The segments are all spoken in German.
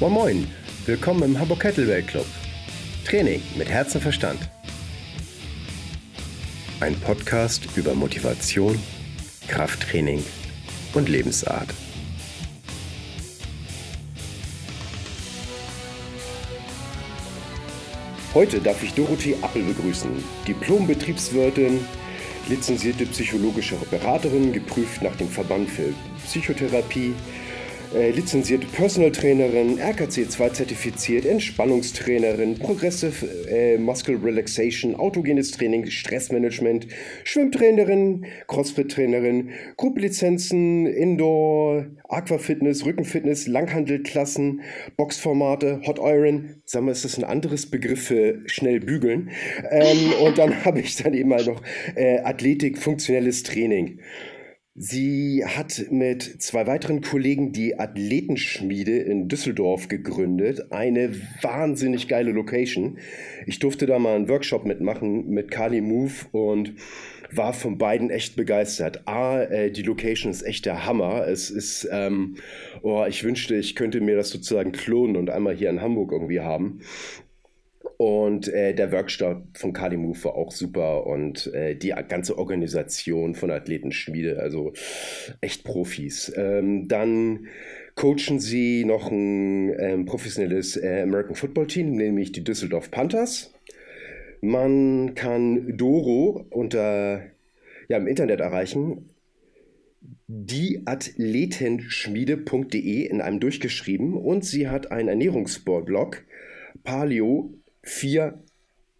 Moin Moin, willkommen im Hamburg Kettlebell Club. Training mit Herz und Verstand. Ein Podcast über Motivation, Krafttraining und Lebensart. Heute darf ich Dorothee Appel begrüßen, Diplom-Betriebswirtin, lizenzierte psychologische Beraterin, geprüft nach dem Verband für Psychotherapie, äh, lizenzierte Personal Trainerin, RKC 2 zertifiziert, Entspannungstrainerin, Progressive äh, Muscle Relaxation, autogenes Training, Stressmanagement, Schwimmtrainerin, Crossfit-Trainerin, Grupplizenzen, Indoor, Aquafitness, Rückenfitness, Langhandelklassen, Boxformate, Hot Iron. Sagen wir, ist das ein anderes Begriff für schnell bügeln? Ähm, und dann habe ich dann eben mal noch äh, Athletik, funktionelles Training. Sie hat mit zwei weiteren Kollegen die Athletenschmiede in Düsseldorf gegründet. Eine wahnsinnig geile Location. Ich durfte da mal einen Workshop mitmachen mit Kali Move und war von beiden echt begeistert. A, äh, die Location ist echt der Hammer. Es ist, ähm, oh, ich wünschte, ich könnte mir das sozusagen klonen und einmal hier in Hamburg irgendwie haben. Und äh, der Workshop von Move war auch super und äh, die ganze Organisation von Athletenschmiede, also echt Profis. Ähm, dann coachen sie noch ein ähm, professionelles äh, American Football Team, nämlich die Düsseldorf Panthers. Man kann Doro unter, ja, im Internet erreichen dieathletenschmiede.de in einem durchgeschrieben und sie hat einen Ernährungsblog Paleo 4,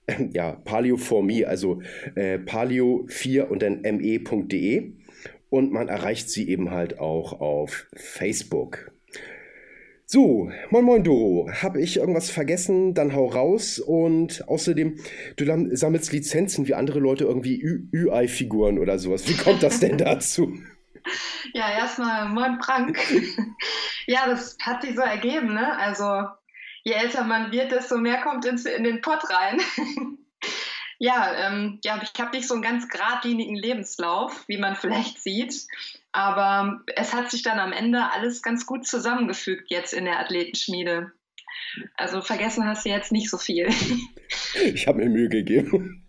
ja, Paleo for me, also äh, Paleo 4 und dann me.de. Und man erreicht sie eben halt auch auf Facebook. So, moin moin Doro, habe ich irgendwas vergessen, dann hau raus und außerdem, du sammelst Lizenzen wie andere Leute irgendwie UI-Figuren oder sowas. Wie kommt das denn dazu? Ja, erstmal moin Frank. ja, das hat sich so ergeben, ne? Also je älter man wird, desto mehr kommt ins, in den Pott rein. ja, ähm, ja, ich habe nicht so einen ganz geradlinigen Lebenslauf, wie man vielleicht sieht. Aber es hat sich dann am Ende alles ganz gut zusammengefügt jetzt in der Athletenschmiede. Also vergessen hast du jetzt nicht so viel. Ich habe mir Mühe gegeben.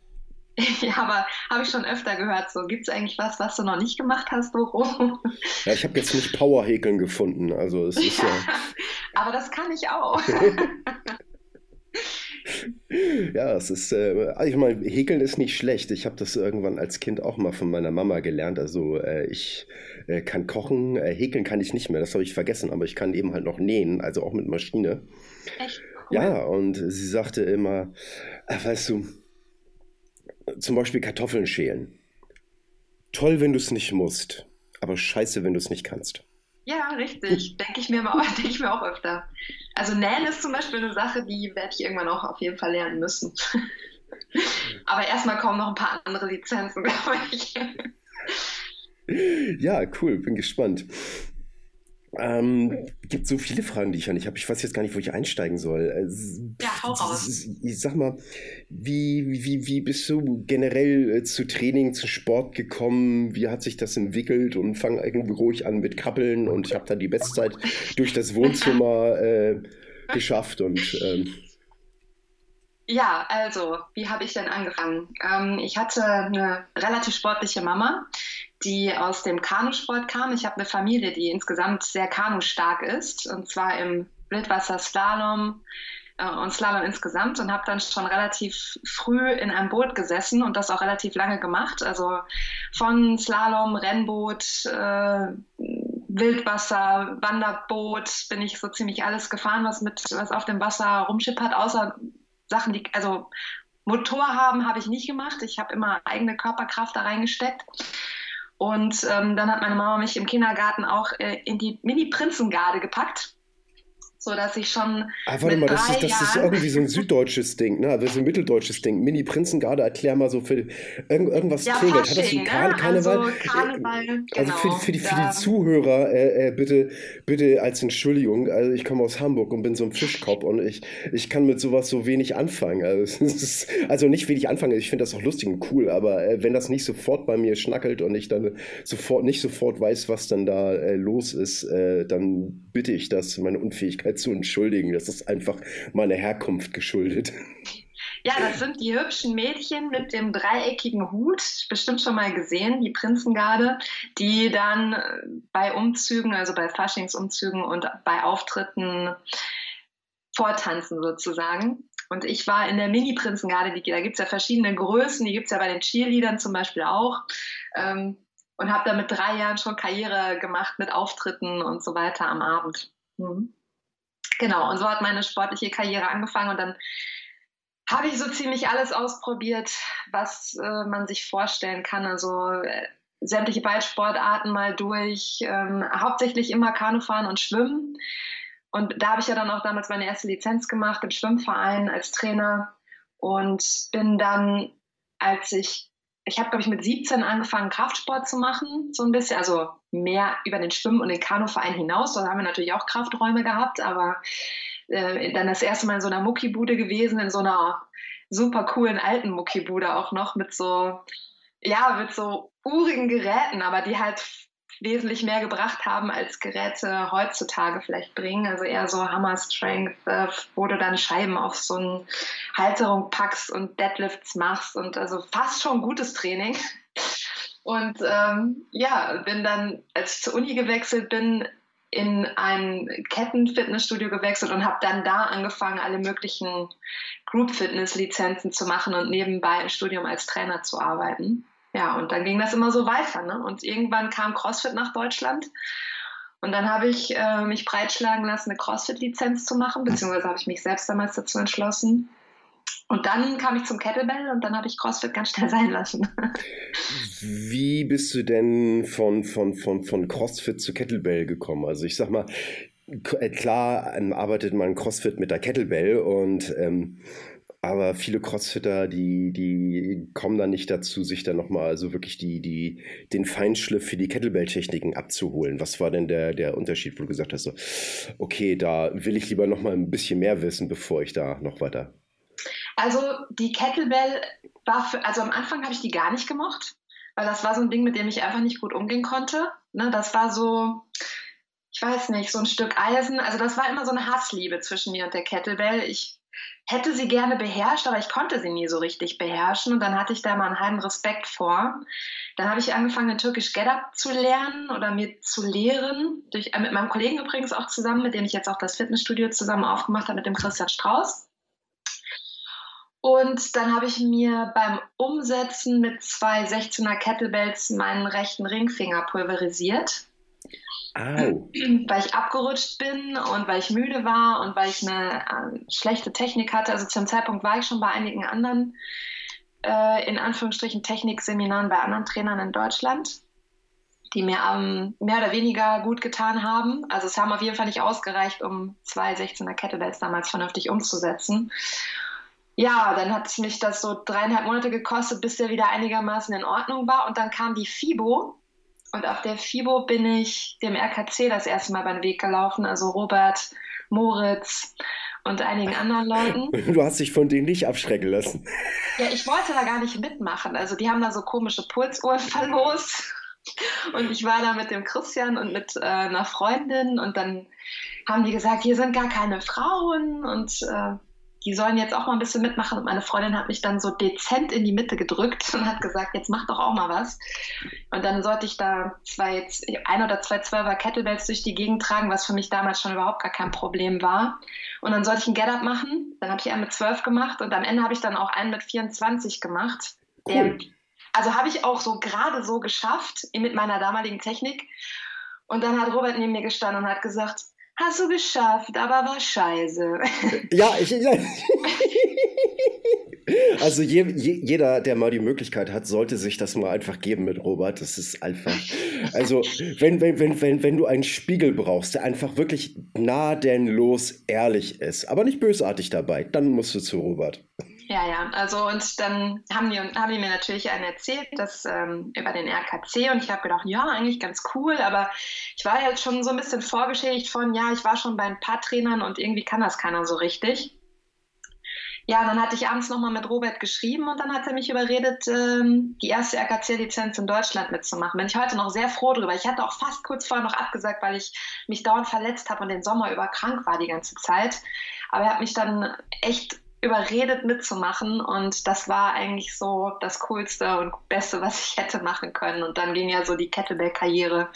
Ja, aber habe ich schon öfter gehört. So, gibt es eigentlich was, was du noch nicht gemacht hast, Doro? Ja, ich habe jetzt nicht Powerhäkeln gefunden. Also es ist ja. Aber das kann ich auch. ja, es ist, äh, also ich meine, Häkeln ist nicht schlecht. Ich habe das irgendwann als Kind auch mal von meiner Mama gelernt. Also äh, ich äh, kann kochen, äh, häkeln kann ich nicht mehr, das habe ich vergessen, aber ich kann eben halt noch nähen, also auch mit Maschine. Echt? Cool. Ja, und sie sagte immer, äh, weißt du, zum Beispiel Kartoffeln schälen. Toll, wenn du es nicht musst, aber scheiße, wenn du es nicht kannst. Ja, richtig. Denke ich, mir denk ich mir auch öfter. Also Nähen ist zum Beispiel eine Sache, die werde ich irgendwann auch auf jeden Fall lernen müssen. aber erstmal kommen noch ein paar andere Lizenzen, glaube ich. Ja, cool, bin gespannt. Ähm, gibt so viele Fragen, die ich an dich habe. Ich weiß jetzt gar nicht, wo ich einsteigen soll. Äh, ja, hau raus. Ich sag mal, wie, wie, wie bist du generell äh, zu Training, zu Sport gekommen? Wie hat sich das entwickelt? Und fang irgendwie ruhig an mit Krabbeln und ich habe dann die Bestzeit durch das Wohnzimmer äh, geschafft und ähm, ja, also, wie habe ich denn angefangen? Ähm, ich hatte eine relativ sportliche Mama, die aus dem Kanusport kam. Ich habe eine Familie, die insgesamt sehr kanustark ist, und zwar im Wildwasser-Slalom äh, und Slalom insgesamt und habe dann schon relativ früh in einem Boot gesessen und das auch relativ lange gemacht. Also von Slalom, Rennboot, äh, Wildwasser, Wanderboot bin ich so ziemlich alles gefahren, was mit was auf dem Wasser rumschippert, außer Sachen, die also Motor haben, habe ich nicht gemacht. Ich habe immer eigene Körperkraft da reingesteckt. Und ähm, dann hat meine Mama mich im Kindergarten auch äh, in die Mini-Prinzengarde gepackt so dass ich schon. Ah, warte mal, das, ist, das ist, irgendwie so ein süddeutsches Ding, ne? Also so ein mitteldeutsches Ding. Mini Prinzengarde, erklär mal so für irgend, irgendwas ja, triggert. Hat das ein Kar ne? Karneval? Also, Karneval, genau. Also für, für, die, für die Zuhörer, äh, äh, bitte, bitte als Entschuldigung, also ich komme aus Hamburg und bin so ein Fischkopf und ich, ich kann mit sowas so wenig anfangen. Also, ist, also nicht wenig anfangen, ich finde das auch lustig und cool, aber äh, wenn das nicht sofort bei mir schnackelt und ich dann sofort nicht sofort weiß, was dann da äh, los ist, äh, dann bitte ich das, meine Unfähigkeit Zeit zu entschuldigen. Das ist einfach meiner Herkunft geschuldet. Ja, das sind die hübschen Mädchen mit dem dreieckigen Hut, bestimmt schon mal gesehen, die Prinzengarde, die dann bei Umzügen, also bei Faschingsumzügen und bei Auftritten vortanzen sozusagen. Und ich war in der Mini-Prinzengarde, da gibt es ja verschiedene Größen, die gibt es ja bei den Cheerleadern zum Beispiel auch. Ähm, und habe da mit drei Jahren schon Karriere gemacht mit Auftritten und so weiter am Abend. Mhm. Genau, und so hat meine sportliche Karriere angefangen und dann habe ich so ziemlich alles ausprobiert, was äh, man sich vorstellen kann. Also äh, sämtliche Ballsportarten mal durch, ähm, hauptsächlich immer Kanufahren und Schwimmen. Und da habe ich ja dann auch damals meine erste Lizenz gemacht im Schwimmverein als Trainer und bin dann, als ich, ich habe glaube ich mit 17 angefangen Kraftsport zu machen, so ein bisschen, also mehr über den Schwimm- und den Kanuverein hinaus. Da haben wir natürlich auch Krafträume gehabt, aber äh, dann das erste Mal in so einer Muckibude gewesen, in so einer super coolen alten Muckibude auch noch mit so, ja, mit so urigen Geräten, aber die halt wesentlich mehr gebracht haben, als Geräte heutzutage vielleicht bringen. Also eher so Hammer Strength, äh, wo du dann Scheiben auf so eine Halterung packst und Deadlifts machst und also fast schon gutes Training. Und ähm, ja, bin dann, als ich zur Uni gewechselt bin, in ein Ketten-Fitnessstudio gewechselt und habe dann da angefangen, alle möglichen Group-Fitness-Lizenzen zu machen und nebenbei im Studium als Trainer zu arbeiten. Ja, und dann ging das immer so weiter. Ne? Und irgendwann kam CrossFit nach Deutschland. Und dann habe ich äh, mich breitschlagen lassen, eine CrossFit-Lizenz zu machen, beziehungsweise habe ich mich selbst damals dazu entschlossen. Und dann kam ich zum Kettlebell und dann habe ich CrossFit ganz schnell sein lassen. Wie bist du denn von, von, von, von CrossFit zu Kettlebell gekommen? Also ich sag mal, äh, klar ähm, arbeitet man CrossFit mit der Kettlebell und ähm, aber viele Crossfitter, die, die kommen dann nicht dazu, sich dann nochmal also wirklich die, die, den Feinschliff für die Kettlebell-Techniken abzuholen. Was war denn der, der Unterschied, wo du gesagt hast, so, okay, da will ich lieber nochmal ein bisschen mehr wissen, bevor ich da noch weiter. Also die Kettlebell war für, also am Anfang habe ich die gar nicht gemocht, weil das war so ein Ding, mit dem ich einfach nicht gut umgehen konnte. Ne, das war so, ich weiß nicht, so ein Stück Eisen. Also das war immer so eine Hassliebe zwischen mir und der Kettlebell. Ich hätte sie gerne beherrscht, aber ich konnte sie nie so richtig beherrschen. Und dann hatte ich da mal einen halben Respekt vor. Dann habe ich angefangen, türkisch Get-Up zu lernen oder mir zu lehren. Durch, äh, mit meinem Kollegen übrigens auch zusammen, mit dem ich jetzt auch das Fitnessstudio zusammen aufgemacht habe, mit dem Christian Strauß. Und dann habe ich mir beim Umsetzen mit zwei 16er Kettlebells meinen rechten Ringfinger pulverisiert. Weil ich abgerutscht bin und weil ich müde war und weil ich eine äh, schlechte Technik hatte. Also zum Zeitpunkt war ich schon bei einigen anderen, äh, in Anführungsstrichen, Technikseminaren bei anderen Trainern in Deutschland, die mir ähm, mehr oder weniger gut getan haben. Also es haben auf jeden Fall nicht ausgereicht, um zwei 16er Kettlebells damals vernünftig umzusetzen. Ja, dann hat es mich das so dreieinhalb Monate gekostet, bis der wieder einigermaßen in Ordnung war. Und dann kam die FIBO, und auf der FIBO bin ich dem RKC das erste Mal beim Weg gelaufen, also Robert, Moritz und einigen anderen Leuten. Du hast dich von denen nicht abschrecken lassen. Ja, ich wollte da gar nicht mitmachen. Also die haben da so komische Pulsuhren verlost. Und ich war da mit dem Christian und mit äh, einer Freundin und dann haben die gesagt, hier sind gar keine Frauen und äh, die sollen jetzt auch mal ein bisschen mitmachen. Und meine Freundin hat mich dann so dezent in die Mitte gedrückt und hat gesagt, jetzt mach doch auch mal was. Und dann sollte ich da zwei, ein oder zwei Zwölfer Kettlebells durch die Gegend tragen, was für mich damals schon überhaupt gar kein Problem war. Und dann sollte ich einen Get-Up machen. Dann habe ich einen mit 12 gemacht und am Ende habe ich dann auch einen mit 24 gemacht. Cool. also habe ich auch so gerade so geschafft mit meiner damaligen Technik. Und dann hat Robert neben mir gestanden und hat gesagt, Hast du geschafft, aber war scheiße. Ja, ich. Ja. Also je, je, jeder, der mal die Möglichkeit hat, sollte sich das mal einfach geben mit Robert. Das ist einfach. Also, wenn, wenn, wenn, wenn, wenn du einen Spiegel brauchst, der einfach wirklich gnadenlos ehrlich ist, aber nicht bösartig dabei, dann musst du zu Robert. Ja, ja, also und dann haben die, haben die mir natürlich einen erzählt, dass ähm, über den RKC und ich habe gedacht, ja, eigentlich ganz cool, aber ich war jetzt schon so ein bisschen vorgeschädigt von, ja, ich war schon bei ein paar Trainern und irgendwie kann das keiner so richtig. ja, dann hatte ich abends nochmal mit Robert geschrieben und dann hat er mich überredet, ähm, die erste RKC-Lizenz in Deutschland mitzumachen. Bin ich heute noch sehr froh drüber. Ich hatte auch fast kurz vorher noch abgesagt, weil ich mich dauernd verletzt habe und den Sommer über krank war die ganze Zeit. Aber er hat mich dann echt überredet mitzumachen und das war eigentlich so das Coolste und Beste, was ich hätte machen können. Und dann ging ja so die Kettlebell-Karriere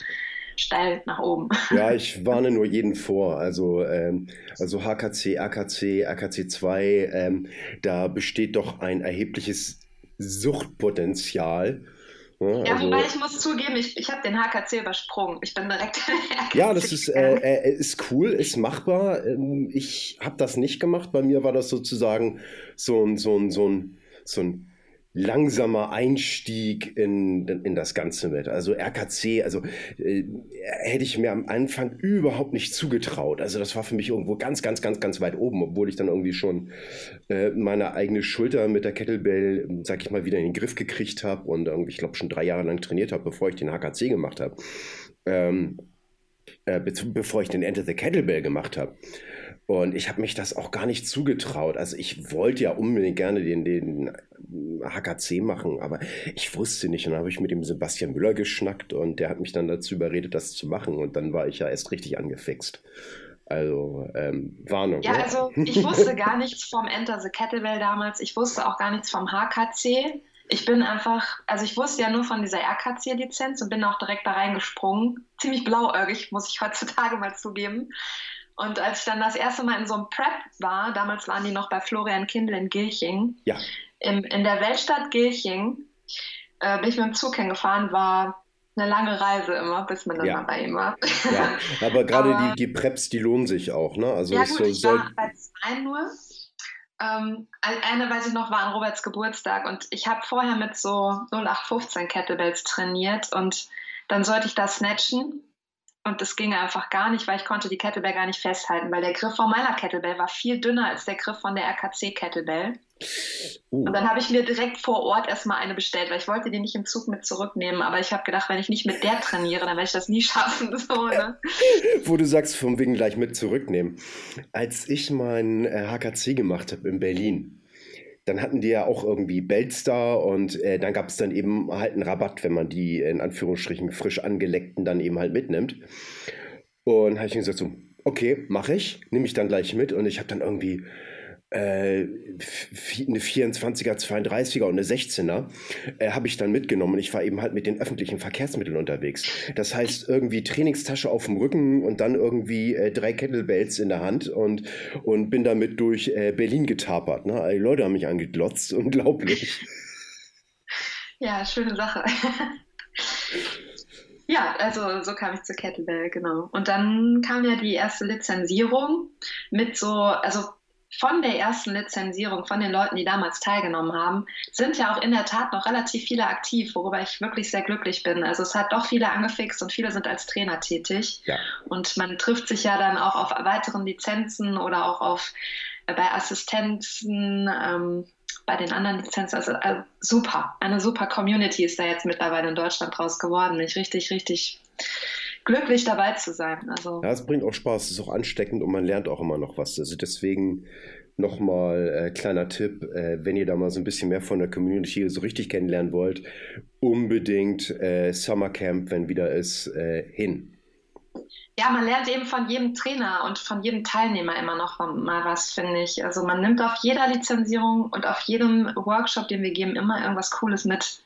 steil nach oben. Ja, ich warne nur jeden vor. Also, ähm, also HKC, AKC, AKC 2, ähm, da besteht doch ein erhebliches Suchtpotenzial. Ja, ja also, wobei ich muss zugeben, ich, ich habe den HKC übersprungen. Ich bin direkt. ja, das ist, äh, äh, ist cool, ist machbar. Ähm, ich habe das nicht gemacht. Bei mir war das sozusagen so ein, so ein, so ein, so ein langsamer Einstieg in, in das Ganze mit. Also RKC, also äh, hätte ich mir am Anfang überhaupt nicht zugetraut. Also das war für mich irgendwo ganz, ganz, ganz, ganz weit oben, obwohl ich dann irgendwie schon äh, meine eigene Schulter mit der Kettlebell, sag ich mal, wieder in den Griff gekriegt habe und irgendwie, ich glaube, schon drei Jahre lang trainiert habe, bevor ich den HKC gemacht habe. Ähm, äh, bevor ich den Enter the Kettlebell gemacht habe. Und ich habe mich das auch gar nicht zugetraut. Also ich wollte ja unbedingt gerne den, den HKC machen, aber ich wusste nicht. Und dann habe ich mit dem Sebastian Müller geschnackt und der hat mich dann dazu überredet, das zu machen. Und dann war ich ja erst richtig angefixt. Also ähm, Warnung. Ja, ne? also ich wusste gar nichts vom Enter the Kettlebell damals. Ich wusste auch gar nichts vom HKC. Ich bin einfach, also ich wusste ja nur von dieser RKC-Lizenz und bin auch direkt da reingesprungen. Ziemlich blauäugig, muss ich heutzutage mal zugeben. Und als ich dann das erste Mal in so einem Prep war, damals waren die noch bei Florian Kindl in Gilching, ja. in, in der Weltstadt Gilching, äh, bin ich mit dem Zug hingefahren, war eine lange Reise immer, bis man dann ja. mal bei ihm war. Ja, aber gerade die, die Preps, die lohnen sich auch, ne? Also ja gut, so, ich war bei zwei nur. Ähm, eine weiß ich noch, war an Roberts Geburtstag und ich habe vorher mit so 0815 Kettlebells trainiert und dann sollte ich da snatchen und das ging einfach gar nicht, weil ich konnte die Kettlebell gar nicht festhalten, weil der Griff von meiner Kettlebell war viel dünner als der Griff von der RKC Kettlebell. Uh. Und dann habe ich mir direkt vor Ort erstmal eine bestellt, weil ich wollte die nicht im Zug mit zurücknehmen. Aber ich habe gedacht, wenn ich nicht mit der trainiere, dann werde ich das nie schaffen. So, ne? Wo du sagst, vom wegen gleich mit zurücknehmen. Als ich mein HKC äh, gemacht habe in Berlin, dann hatten die ja auch irgendwie Beltstar und äh, dann gab es dann eben halt einen Rabatt, wenn man die in Anführungsstrichen frisch angeleckten dann eben halt mitnimmt. Und habe ich gesagt so, okay, mache ich, nehme ich dann gleich mit und ich habe dann irgendwie äh, eine 24er, 32er und eine 16er äh, habe ich dann mitgenommen und ich war eben halt mit den öffentlichen Verkehrsmitteln unterwegs. Das heißt irgendwie Trainingstasche auf dem Rücken und dann irgendwie äh, drei Kettlebells in der Hand und, und bin damit durch äh, Berlin getapert. Ne? Die Leute haben mich angeglotzt, unglaublich. Ja, schöne Sache. Ja, also so kam ich zur Kettlebell, genau. Und dann kam ja die erste Lizenzierung mit so, also von der ersten Lizenzierung, von den Leuten, die damals teilgenommen haben, sind ja auch in der Tat noch relativ viele aktiv, worüber ich wirklich sehr glücklich bin. Also es hat doch viele angefixt und viele sind als Trainer tätig. Ja. Und man trifft sich ja dann auch auf weiteren Lizenzen oder auch auf äh, bei Assistenzen. Ähm, bei den anderen Lizenzen, also äh, super, eine super Community ist da jetzt mittlerweile in Deutschland draus geworden. Ich richtig, richtig glücklich dabei zu sein. Also. Ja, es bringt auch Spaß, es ist auch ansteckend und man lernt auch immer noch was. Also deswegen nochmal äh, kleiner Tipp, äh, wenn ihr da mal so ein bisschen mehr von der Community so richtig kennenlernen wollt, unbedingt äh, Summercamp, wenn wieder ist, äh, hin. Ja, man lernt eben von jedem Trainer und von jedem Teilnehmer immer noch mal was, finde ich. Also man nimmt auf jeder Lizenzierung und auf jedem Workshop, den wir geben, immer irgendwas Cooles mit.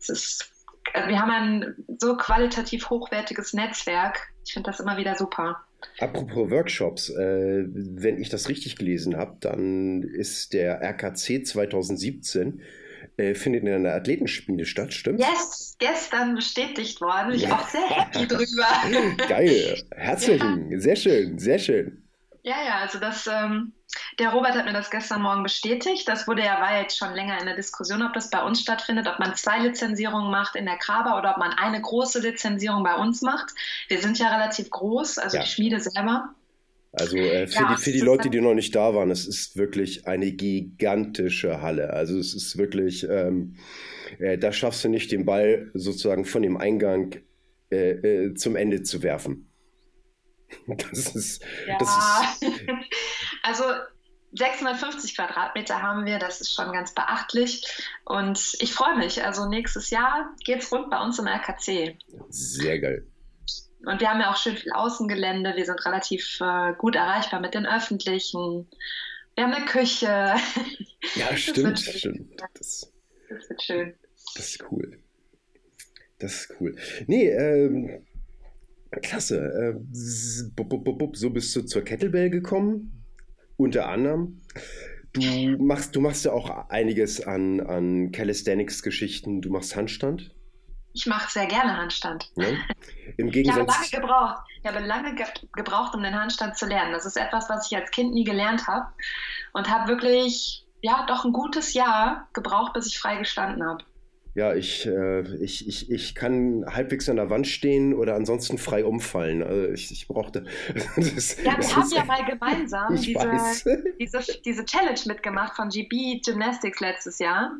Es ist also wir haben ein so qualitativ hochwertiges Netzwerk. Ich finde das immer wieder super. Apropos Workshops, äh, wenn ich das richtig gelesen habe, dann ist der RKC 2017 äh, findet in einer Athletenspiele statt, stimmt? Yes, gestern bestätigt worden. Ich bin auch sehr happy drüber. Geil, herzlichen, ja. sehr schön, sehr schön. Ja, ja, also das, ähm, der Robert hat mir das gestern Morgen bestätigt. Das wurde ja, war jetzt schon länger in der Diskussion, ob das bei uns stattfindet, ob man zwei Lizenzierungen macht in der Kraba oder ob man eine große Lizenzierung bei uns macht. Wir sind ja relativ groß, also ja. die Schmiede selber. Also äh, für, ja, die, für die Leute, die noch nicht da waren, es ist wirklich eine gigantische Halle. Also es ist wirklich, ähm, äh, da schaffst du nicht den Ball sozusagen von dem Eingang äh, äh zum Ende zu werfen. Das ist. Ja, das ist, also 650 Quadratmeter haben wir, das ist schon ganz beachtlich. Und ich freue mich. Also nächstes Jahr geht es rund bei uns im RKC. Sehr geil. Und wir haben ja auch schön viel Außengelände. Wir sind relativ äh, gut erreichbar mit den öffentlichen. Wir haben eine Küche. Ja, das stimmt, stimmt. Das, das wird schön. Das ist cool. Das ist cool. Nee, ähm, klasse. Äh, so bist du zur Kettlebell gekommen, unter anderem. Du machst, du machst ja auch einiges an, an Calisthenics-Geschichten. Du machst Handstand. Ich mache sehr gerne Handstand. Ja. Im Gegensatz. Ich habe lange gebraucht. Ich habe lange ge gebraucht, um den Handstand zu lernen. Das ist etwas, was ich als Kind nie gelernt habe und habe wirklich, ja, doch ein gutes Jahr gebraucht, bis ich frei gestanden habe. Ja, ich, äh, ich, ich, ich kann halbwegs an der Wand stehen oder ansonsten frei umfallen. Also ich, ich brauchte. Das, ja, wir haben ja mal gemeinsam diese, diese, diese Challenge mitgemacht von GB Gymnastics letztes Jahr.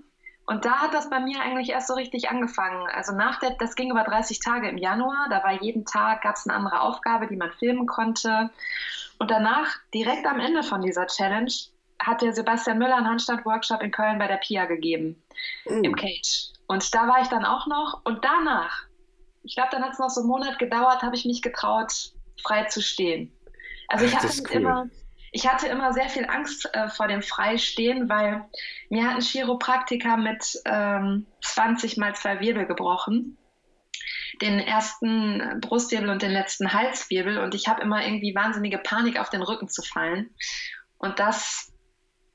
Und da hat das bei mir eigentlich erst so richtig angefangen. Also nach der, das ging über 30 Tage im Januar. Da war jeden Tag, gab es eine andere Aufgabe, die man filmen konnte. Und danach, direkt am Ende von dieser Challenge, hat der Sebastian Müller einen Handstand-Workshop in Köln bei der PIA gegeben, mhm. im Cage. Und da war ich dann auch noch. Und danach, ich glaube, dann hat es noch so einen Monat gedauert, habe ich mich getraut, frei zu stehen. Also ich hatte cool. immer, ich hatte immer sehr viel Angst äh, vor dem Freistehen, weil mir hat ein Chiropraktiker mit ähm, 20 mal zwei Wirbel gebrochen. Den ersten Brustwirbel und den letzten Halswirbel. Und ich habe immer irgendwie wahnsinnige Panik, auf den Rücken zu fallen. Und das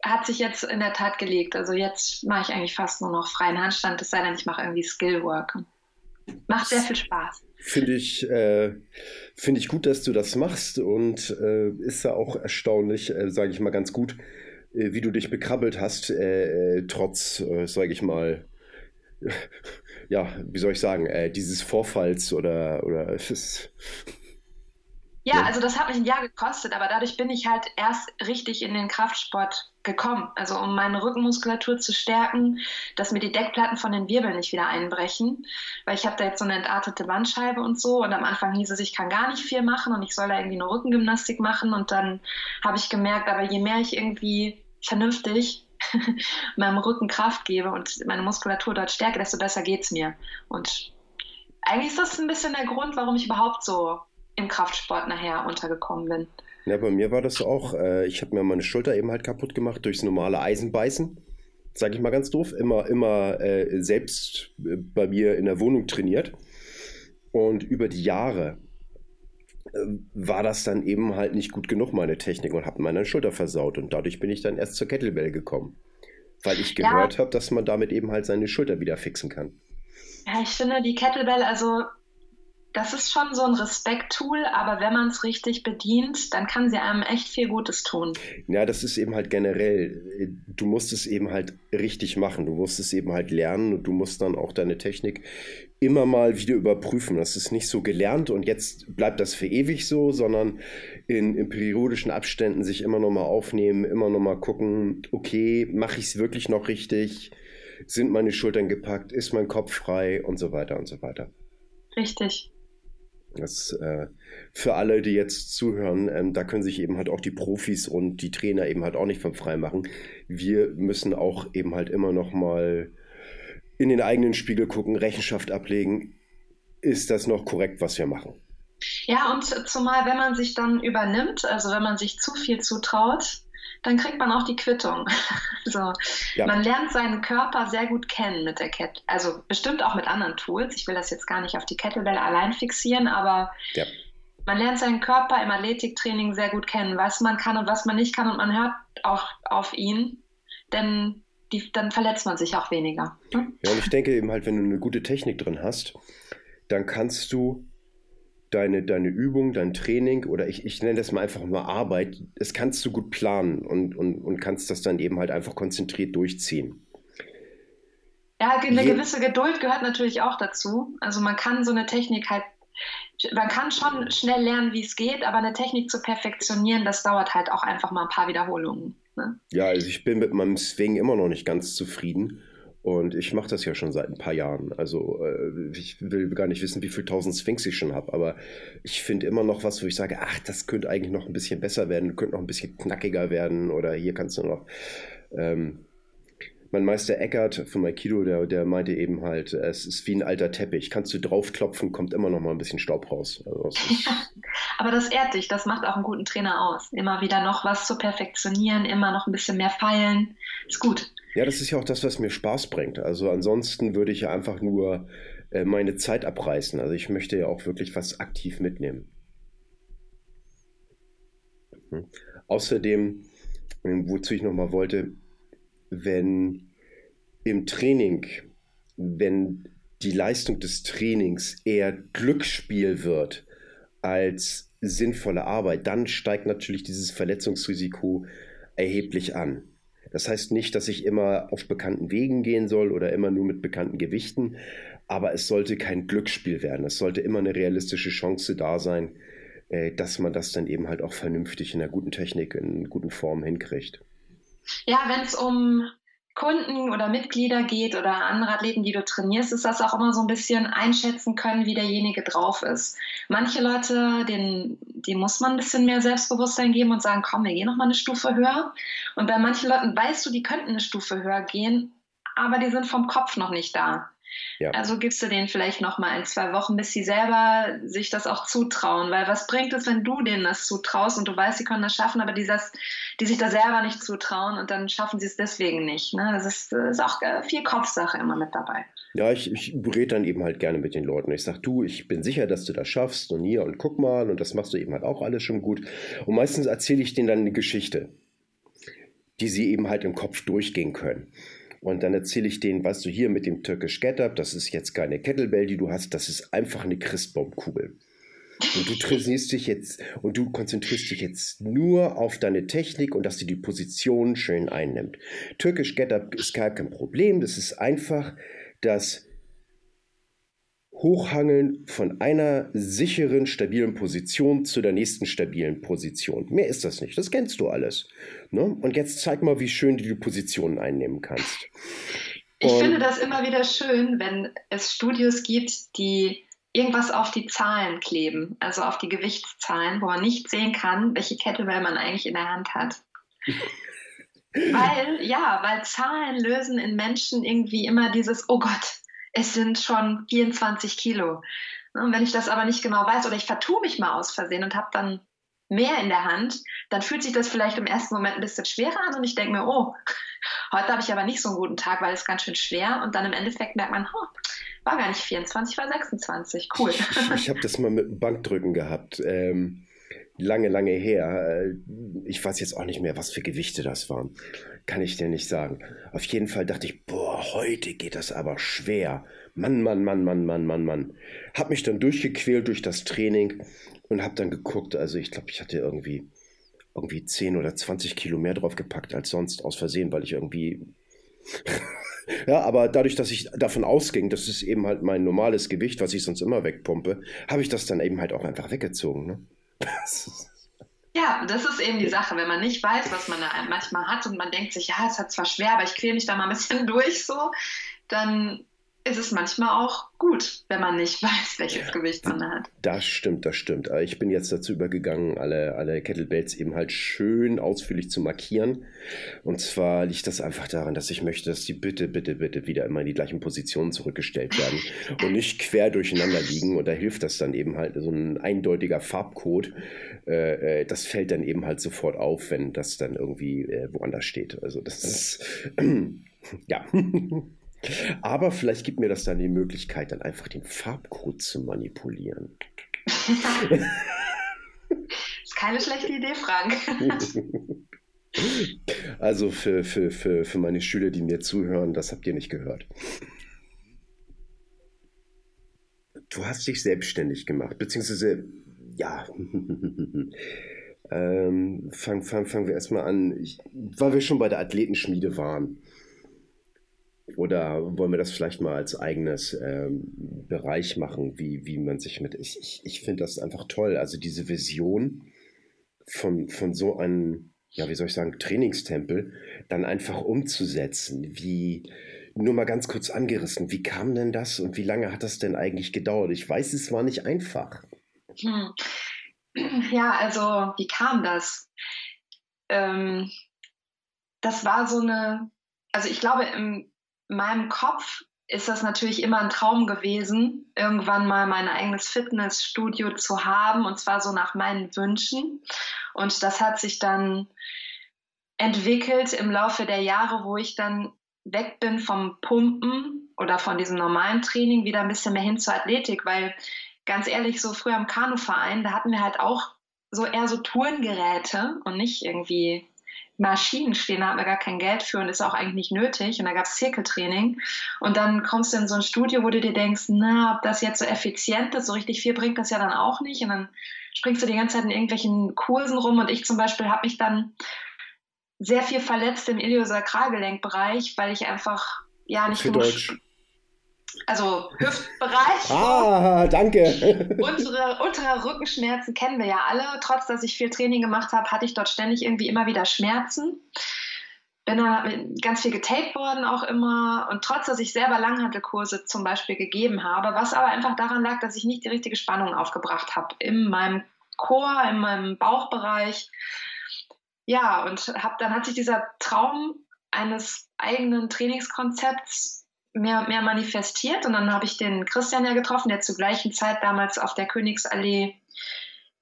hat sich jetzt in der Tat gelegt. Also jetzt mache ich eigentlich fast nur noch freien Handstand, es sei denn, ich mache irgendwie Skillwork. Macht sehr viel Spaß. Finde ich, äh, find ich gut, dass du das machst und äh, ist ja auch erstaunlich, äh, sage ich mal ganz gut, äh, wie du dich bekrabbelt hast, äh, äh, trotz, äh, sage ich mal, ja, wie soll ich sagen, dieses Vorfalls oder, oder es ja, also das hat mich ein Jahr gekostet, aber dadurch bin ich halt erst richtig in den Kraftsport gekommen. Also um meine Rückenmuskulatur zu stärken, dass mir die Deckplatten von den Wirbeln nicht wieder einbrechen, weil ich habe da jetzt so eine entartete Bandscheibe und so und am Anfang hieß es, ich kann gar nicht viel machen und ich soll da irgendwie eine Rückengymnastik machen und dann habe ich gemerkt, aber je mehr ich irgendwie vernünftig meinem Rücken Kraft gebe und meine Muskulatur dort stärke, desto besser geht es mir. Und eigentlich ist das ein bisschen der Grund, warum ich überhaupt so im Kraftsport nachher untergekommen bin. Ja, bei mir war das auch. Äh, ich habe mir meine Schulter eben halt kaputt gemacht durchs normale Eisenbeißen. Sage ich mal ganz doof. Immer, immer äh, selbst äh, bei mir in der Wohnung trainiert. Und über die Jahre äh, war das dann eben halt nicht gut genug, meine Technik, und habe meine Schulter versaut. Und dadurch bin ich dann erst zur Kettlebell gekommen. Weil ich gehört ja. habe, dass man damit eben halt seine Schulter wieder fixen kann. Ja, ich finde die Kettlebell, also das ist schon so ein Respekttool, aber wenn man es richtig bedient, dann kann sie einem echt viel Gutes tun. Ja, das ist eben halt generell. Du musst es eben halt richtig machen. Du musst es eben halt lernen und du musst dann auch deine Technik immer mal wieder überprüfen. Das ist nicht so gelernt und jetzt bleibt das für ewig so, sondern in, in periodischen Abständen sich immer noch mal aufnehmen, immer noch mal gucken, okay, mache ich es wirklich noch richtig? Sind meine Schultern gepackt? Ist mein Kopf frei? Und so weiter und so weiter. Richtig. Das äh, für alle, die jetzt zuhören, ähm, da können sich eben halt auch die Profis und die Trainer eben halt auch nicht von frei machen. Wir müssen auch eben halt immer noch mal in den eigenen Spiegel gucken, Rechenschaft ablegen. Ist das noch korrekt, was wir machen? Ja, und zumal, wenn man sich dann übernimmt, also wenn man sich zu viel zutraut, dann kriegt man auch die Quittung. so. Ja. Man lernt seinen Körper sehr gut kennen mit der Kette. Also bestimmt auch mit anderen Tools. Ich will das jetzt gar nicht auf die Kettlebell allein fixieren, aber ja. man lernt seinen Körper im Athletiktraining sehr gut kennen, was man kann und was man nicht kann und man hört auch auf ihn, denn die, dann verletzt man sich auch weniger. Hm? Ja, und ich denke eben halt, wenn du eine gute Technik drin hast, dann kannst du deine, deine Übung, dein Training oder ich, ich nenne das mal einfach mal Arbeit, das kannst du gut planen und, und, und kannst das dann eben halt einfach konzentriert durchziehen. Ja, eine gewisse Geduld gehört natürlich auch dazu. Also man kann so eine Technik halt, man kann schon schnell lernen, wie es geht, aber eine Technik zu perfektionieren, das dauert halt auch einfach mal ein paar Wiederholungen. Ne? Ja, also ich bin mit meinem Swing immer noch nicht ganz zufrieden. Und ich mache das ja schon seit ein paar Jahren. Also äh, ich will gar nicht wissen, wie viel tausend Sphinx ich schon habe. Aber ich finde immer noch was, wo ich sage, ach, das könnte eigentlich noch ein bisschen besser werden, könnte noch ein bisschen knackiger werden. Oder hier kannst du noch. Ähm, mein Meister Eckert von Aikido, der, der meinte eben halt, es ist wie ein alter Teppich. Kannst du draufklopfen, kommt immer noch mal ein bisschen Staub raus. Also ja, aber das ehrt dich, das macht auch einen guten Trainer aus. Immer wieder noch was zu perfektionieren, immer noch ein bisschen mehr feilen. Ist gut. Ja, das ist ja auch das, was mir Spaß bringt. Also ansonsten würde ich ja einfach nur äh, meine Zeit abreißen. Also ich möchte ja auch wirklich was aktiv mitnehmen. Hm. Außerdem, ähm, wozu ich nochmal wollte, wenn im Training, wenn die Leistung des Trainings eher Glücksspiel wird als sinnvolle Arbeit, dann steigt natürlich dieses Verletzungsrisiko erheblich an. Das heißt nicht, dass ich immer auf bekannten Wegen gehen soll oder immer nur mit bekannten Gewichten, aber es sollte kein Glücksspiel werden. Es sollte immer eine realistische Chance da sein, äh, dass man das dann eben halt auch vernünftig in einer guten Technik, in guten Form hinkriegt. Ja, wenn es um Kunden oder Mitglieder geht oder andere Athleten, die du trainierst, ist das auch immer so ein bisschen einschätzen können, wie derjenige drauf ist. Manche Leute, denen, die muss man ein bisschen mehr Selbstbewusstsein geben und sagen, komm, wir gehen noch mal eine Stufe höher. Und bei manchen Leuten weißt du, die könnten eine Stufe höher gehen, aber die sind vom Kopf noch nicht da. Ja. Also gibst du denen vielleicht noch mal ein, zwei Wochen, bis sie selber sich das auch zutrauen. Weil was bringt es, wenn du denen das zutraust und du weißt, sie können das schaffen, aber dieses, die sich da selber nicht zutrauen und dann schaffen sie es deswegen nicht. Ne? Das, ist, das ist auch äh, viel Kopfsache immer mit dabei. Ja, ich, ich rede dann eben halt gerne mit den Leuten. Ich sage, du, ich bin sicher, dass du das schaffst und hier und guck mal und das machst du eben halt auch alles schon gut. Und meistens erzähle ich denen dann eine Geschichte, die sie eben halt im Kopf durchgehen können. Und dann erzähle ich denen, weißt du, hier mit dem Turkish Get-Up, das ist jetzt keine Kettlebell, die du hast, das ist einfach eine Christbaumkugel. Und du trainierst dich jetzt und du konzentrierst dich jetzt nur auf deine Technik und dass du die Position schön einnimmt. Turkish Get-Up ist gar kein Problem, das ist einfach das Hochhangeln von einer sicheren, stabilen Position zu der nächsten stabilen Position. Mehr ist das nicht. Das kennst du alles. Ne? Und jetzt zeig mal, wie schön du die Positionen einnehmen kannst. Ich Und finde das immer wieder schön, wenn es Studios gibt, die irgendwas auf die Zahlen kleben, also auf die Gewichtszahlen, wo man nicht sehen kann, welche Kettlebell man eigentlich in der Hand hat. weil, ja, weil Zahlen lösen in Menschen irgendwie immer dieses, oh Gott, es sind schon 24 Kilo. Und wenn ich das aber nicht genau weiß oder ich vertue mich mal aus Versehen und habe dann mehr in der Hand, dann fühlt sich das vielleicht im ersten Moment ein bisschen schwerer an und ich denke mir, oh, heute habe ich aber nicht so einen guten Tag, weil es ganz schön schwer und dann im Endeffekt merkt man, oh, war gar nicht 24, war 26, cool. Ich habe das mal mit dem Bankdrücken gehabt. Ähm, lange, lange her. Äh, ich weiß jetzt auch nicht mehr, was für Gewichte das waren. Kann ich dir nicht sagen. Auf jeden Fall dachte ich, boah, heute geht das aber schwer. Mann, Mann, Mann, Mann, Mann, Mann, Mann. Hab mich dann durchgequält durch das Training und hab dann geguckt. Also ich glaube, ich hatte irgendwie, irgendwie 10 oder 20 Kilo mehr draufgepackt als sonst aus Versehen, weil ich irgendwie ja, aber dadurch, dass ich davon ausging, das ist eben halt mein normales Gewicht, was ich sonst immer wegpumpe, habe ich das dann eben halt auch einfach weggezogen. Ne? Ja, das ist eben die Sache, wenn man nicht weiß, was man da manchmal hat und man denkt sich, ja, es hat zwar schwer, aber ich quäle mich da mal ein bisschen durch so, dann ist es manchmal auch gut, wenn man nicht weiß, welches Gewicht man hat. Das stimmt, das stimmt. Ich bin jetzt dazu übergegangen, alle, alle Kettlebells eben halt schön ausführlich zu markieren. Und zwar liegt das einfach daran, dass ich möchte, dass die bitte, bitte, bitte wieder immer in die gleichen Positionen zurückgestellt werden und nicht quer durcheinander liegen. Und da hilft das dann eben halt so ein eindeutiger Farbcode. Äh, äh, das fällt dann eben halt sofort auf, wenn das dann irgendwie äh, woanders steht. Also das ist, ja. Aber vielleicht gibt mir das dann die Möglichkeit, dann einfach den Farbcode zu manipulieren. ist keine schlechte Idee, Frank. Also für, für, für, für meine Schüler, die mir zuhören, das habt ihr nicht gehört. Du hast dich selbstständig gemacht, beziehungsweise, ja, ähm, fangen fang, fang wir erstmal an, ich, weil wir schon bei der Athletenschmiede waren. Oder wollen wir das vielleicht mal als eigenes ähm, Bereich machen, wie, wie man sich mit. Ich, ich, ich finde das einfach toll. Also diese Vision von, von so einem, ja, wie soll ich sagen, Trainingstempel dann einfach umzusetzen. Wie, nur mal ganz kurz angerissen. Wie kam denn das und wie lange hat das denn eigentlich gedauert? Ich weiß, es war nicht einfach. Hm. Ja, also wie kam das? Ähm, das war so eine, also ich glaube, in meinem Kopf ist das natürlich immer ein Traum gewesen, irgendwann mal mein eigenes Fitnessstudio zu haben und zwar so nach meinen Wünschen. Und das hat sich dann entwickelt im Laufe der Jahre, wo ich dann weg bin vom Pumpen oder von diesem normalen Training wieder ein bisschen mehr hin zur Athletik, weil ganz ehrlich, so früher im Kanuverein, da hatten wir halt auch so eher so Tourengeräte und nicht irgendwie Maschinen stehen, da hat man gar kein Geld für und ist auch eigentlich nicht nötig. Und da gab es Zirkeltraining. Und dann kommst du in so ein Studio, wo du dir denkst, na, ob das jetzt so effizient ist, so richtig viel bringt das ja dann auch nicht. Und dann springst du die ganze Zeit in irgendwelchen Kursen rum. Und ich zum Beispiel habe mich dann sehr viel verletzt im Iliosakralgelenkbereich, weil ich einfach ja nicht Für genug. Deutsch. Also Hüftbereich. Ah, danke. Unsere untere Rückenschmerzen kennen wir ja alle. Trotz dass ich viel Training gemacht habe, hatte ich dort ständig irgendwie immer wieder Schmerzen. Bin dann ganz viel getaped worden auch immer. Und trotz dass ich selber Langhantelkurse zum Beispiel gegeben habe, was aber einfach daran lag, dass ich nicht die richtige Spannung aufgebracht habe in meinem Chor, in meinem Bauchbereich ja, und hab, dann hat sich dieser Traum eines eigenen Trainingskonzepts mehr und mehr manifestiert. Und dann habe ich den Christian ja getroffen, der zur gleichen Zeit damals auf der Königsallee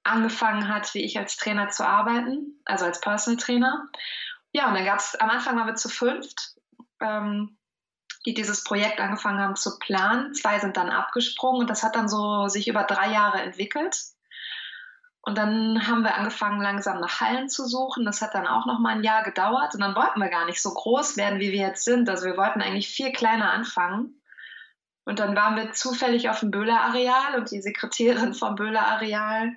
angefangen hat, wie ich als Trainer zu arbeiten, also als Personal Trainer. Ja, und dann gab es, am Anfang waren wir zu fünft, ähm, die dieses Projekt angefangen haben zu planen. Zwei sind dann abgesprungen und das hat dann so sich über drei Jahre entwickelt. Und dann haben wir angefangen, langsam nach Hallen zu suchen. Das hat dann auch noch mal ein Jahr gedauert. Und dann wollten wir gar nicht so groß werden, wie wir jetzt sind. Also wir wollten eigentlich viel kleiner anfangen. Und dann waren wir zufällig auf dem Böhler-Areal und die Sekretärin vom Böhler-Areal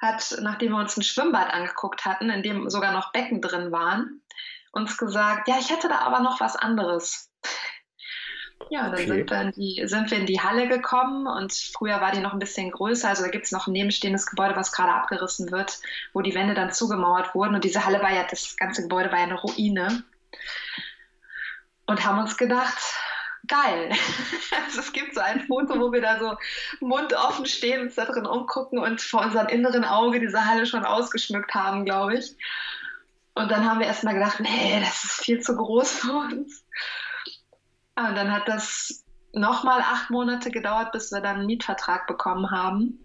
hat, nachdem wir uns ein Schwimmbad angeguckt hatten, in dem sogar noch Becken drin waren, uns gesagt, ja, ich hätte da aber noch was anderes. Ja, dann okay. sind, wir in die, sind wir in die Halle gekommen und früher war die noch ein bisschen größer. Also da gibt es noch ein nebenstehendes Gebäude, was gerade abgerissen wird, wo die Wände dann zugemauert wurden. Und diese Halle war ja, das ganze Gebäude war ja eine Ruine. Und haben uns gedacht, geil. Also es gibt so ein Foto, wo wir da so mundoffen stehen, uns da drin umgucken und vor unserem inneren Auge diese Halle schon ausgeschmückt haben, glaube ich. Und dann haben wir erstmal gedacht, nee, das ist viel zu groß für uns. Und ah, dann hat das nochmal acht Monate gedauert, bis wir dann einen Mietvertrag bekommen haben.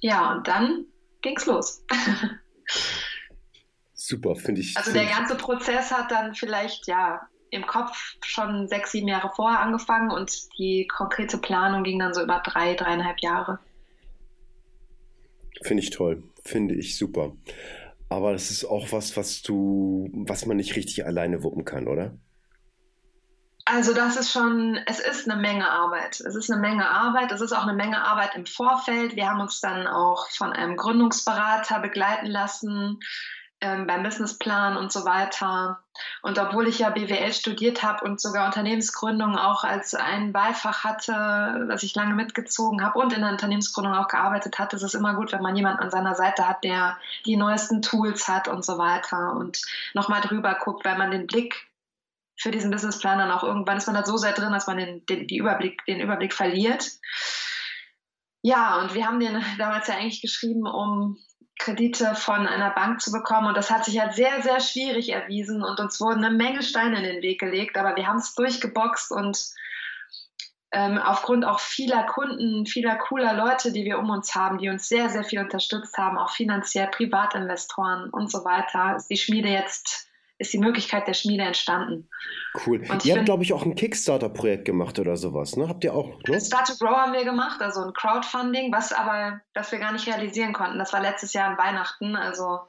Ja, und dann ging's los. Super, finde ich. Also der ganze Prozess hat dann vielleicht ja im Kopf schon sechs, sieben Jahre vorher angefangen und die konkrete Planung ging dann so über drei, dreieinhalb Jahre. Finde ich toll, finde ich super. Aber das ist auch was, was du, was man nicht richtig alleine wuppen kann, oder? Also das ist schon, es ist eine Menge Arbeit. Es ist eine Menge Arbeit. Es ist auch eine Menge Arbeit im Vorfeld. Wir haben uns dann auch von einem Gründungsberater begleiten lassen ähm, beim Businessplan und so weiter. Und obwohl ich ja BWL studiert habe und sogar Unternehmensgründung auch als ein Beifach hatte, das ich lange mitgezogen habe und in der Unternehmensgründung auch gearbeitet hatte, ist es immer gut, wenn man jemanden an seiner Seite hat, der die neuesten Tools hat und so weiter und nochmal drüber guckt, weil man den Blick für diesen Businessplan dann auch irgendwann ist man da so sehr drin, dass man den, den, Überblick, den Überblick verliert. Ja, und wir haben den damals ja eigentlich geschrieben, um Kredite von einer Bank zu bekommen. Und das hat sich halt sehr, sehr schwierig erwiesen und uns wurden eine Menge Steine in den Weg gelegt. Aber wir haben es durchgeboxt und ähm, aufgrund auch vieler Kunden, vieler cooler Leute, die wir um uns haben, die uns sehr, sehr viel unterstützt haben, auch finanziell, Privatinvestoren und so weiter, ist die Schmiede jetzt ist die Möglichkeit der Schmiede entstanden. Cool. Ihr habt, glaube ich, auch ein Kickstarter-Projekt gemacht oder sowas, ne? Habt ihr auch? Ne? Start to Grow haben wir gemacht, also ein Crowdfunding, was aber, das wir gar nicht realisieren konnten. Das war letztes Jahr an Weihnachten, also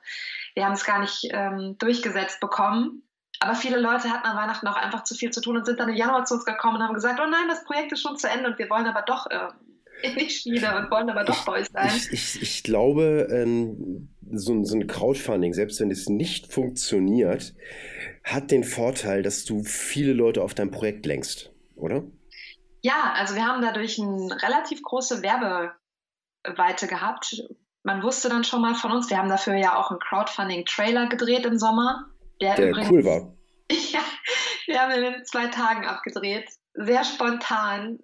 wir haben es gar nicht ähm, durchgesetzt bekommen. Aber viele Leute hatten an Weihnachten auch einfach zu viel zu tun und sind dann im Januar zu uns gekommen und haben gesagt, oh nein, das Projekt ist schon zu Ende und wir wollen aber doch äh, die Schmiede und wollen aber doch euch sein. Ich, ich, ich glaube, ähm, so, so ein Crowdfunding, selbst wenn es nicht funktioniert, hat den Vorteil, dass du viele Leute auf dein Projekt lenkst, oder? Ja, also wir haben dadurch eine relativ große Werbeweite gehabt. Man wusste dann schon mal von uns, wir haben dafür ja auch einen Crowdfunding-Trailer gedreht im Sommer, der, der übrigens, cool war. Ja, Wir haben in zwei Tagen abgedreht. Sehr spontan.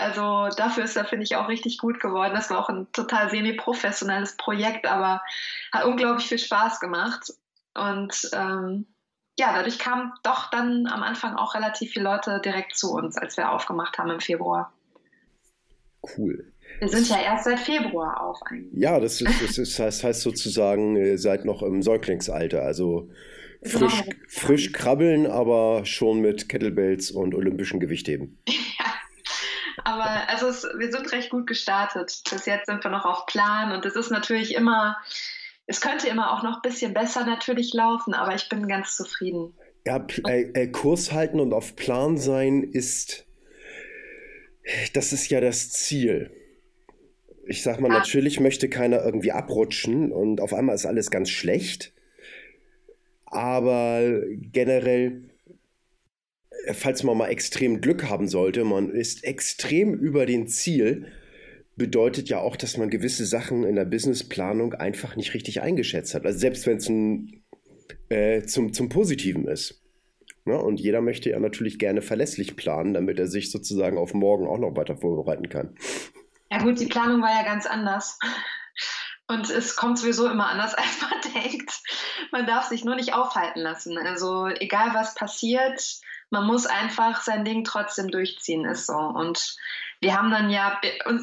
Also dafür ist er, finde ich, auch richtig gut geworden. Das war auch ein total semi-professionelles Projekt, aber hat unglaublich viel Spaß gemacht. Und ähm, ja, dadurch kamen doch dann am Anfang auch relativ viele Leute direkt zu uns, als wir aufgemacht haben im Februar. Cool. Wir sind ja erst seit Februar auf eigentlich. Ja, das, ist, das, ist, das heißt sozusagen, äh, seit noch im Säuglingsalter. Also frisch, genau. frisch krabbeln, aber schon mit Kettlebells und olympischen Gewichtheben. Aber also es, wir sind recht gut gestartet. Bis jetzt sind wir noch auf Plan und es ist natürlich immer, es könnte immer auch noch ein bisschen besser natürlich laufen, aber ich bin ganz zufrieden. Ja, äh, äh, Kurs halten und auf Plan sein ist, das ist ja das Ziel. Ich sag mal, ah. natürlich möchte keiner irgendwie abrutschen und auf einmal ist alles ganz schlecht. Aber generell, falls man mal extrem Glück haben sollte, man ist extrem über den Ziel, bedeutet ja auch, dass man gewisse Sachen in der Businessplanung einfach nicht richtig eingeschätzt hat. Also selbst wenn es äh, zum, zum Positiven ist. Ja, und jeder möchte ja natürlich gerne verlässlich planen, damit er sich sozusagen auf morgen auch noch weiter vorbereiten kann. Ja gut, die Planung war ja ganz anders. Und es kommt sowieso immer anders, als man denkt. Man darf sich nur nicht aufhalten lassen. Also egal was passiert, man muss einfach sein Ding trotzdem durchziehen, ist so. Und wir haben dann ja,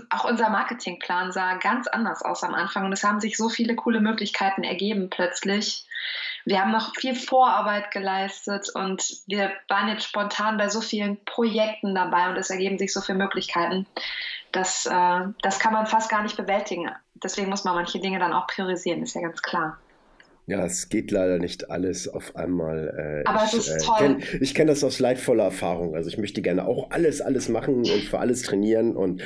auch unser Marketingplan sah ganz anders aus am Anfang und es haben sich so viele coole Möglichkeiten ergeben plötzlich. Wir haben noch viel Vorarbeit geleistet und wir waren jetzt spontan bei so vielen Projekten dabei und es ergeben sich so viele Möglichkeiten das, äh, das kann man fast gar nicht bewältigen. Deswegen muss man manche Dinge dann auch priorisieren, ist ja ganz klar. Ja, es geht leider nicht alles auf einmal. Äh, Aber ich, es ist äh, toll. Kenn, ich kenne das aus leidvoller Erfahrung. Also ich möchte gerne auch alles, alles machen und für alles trainieren. Und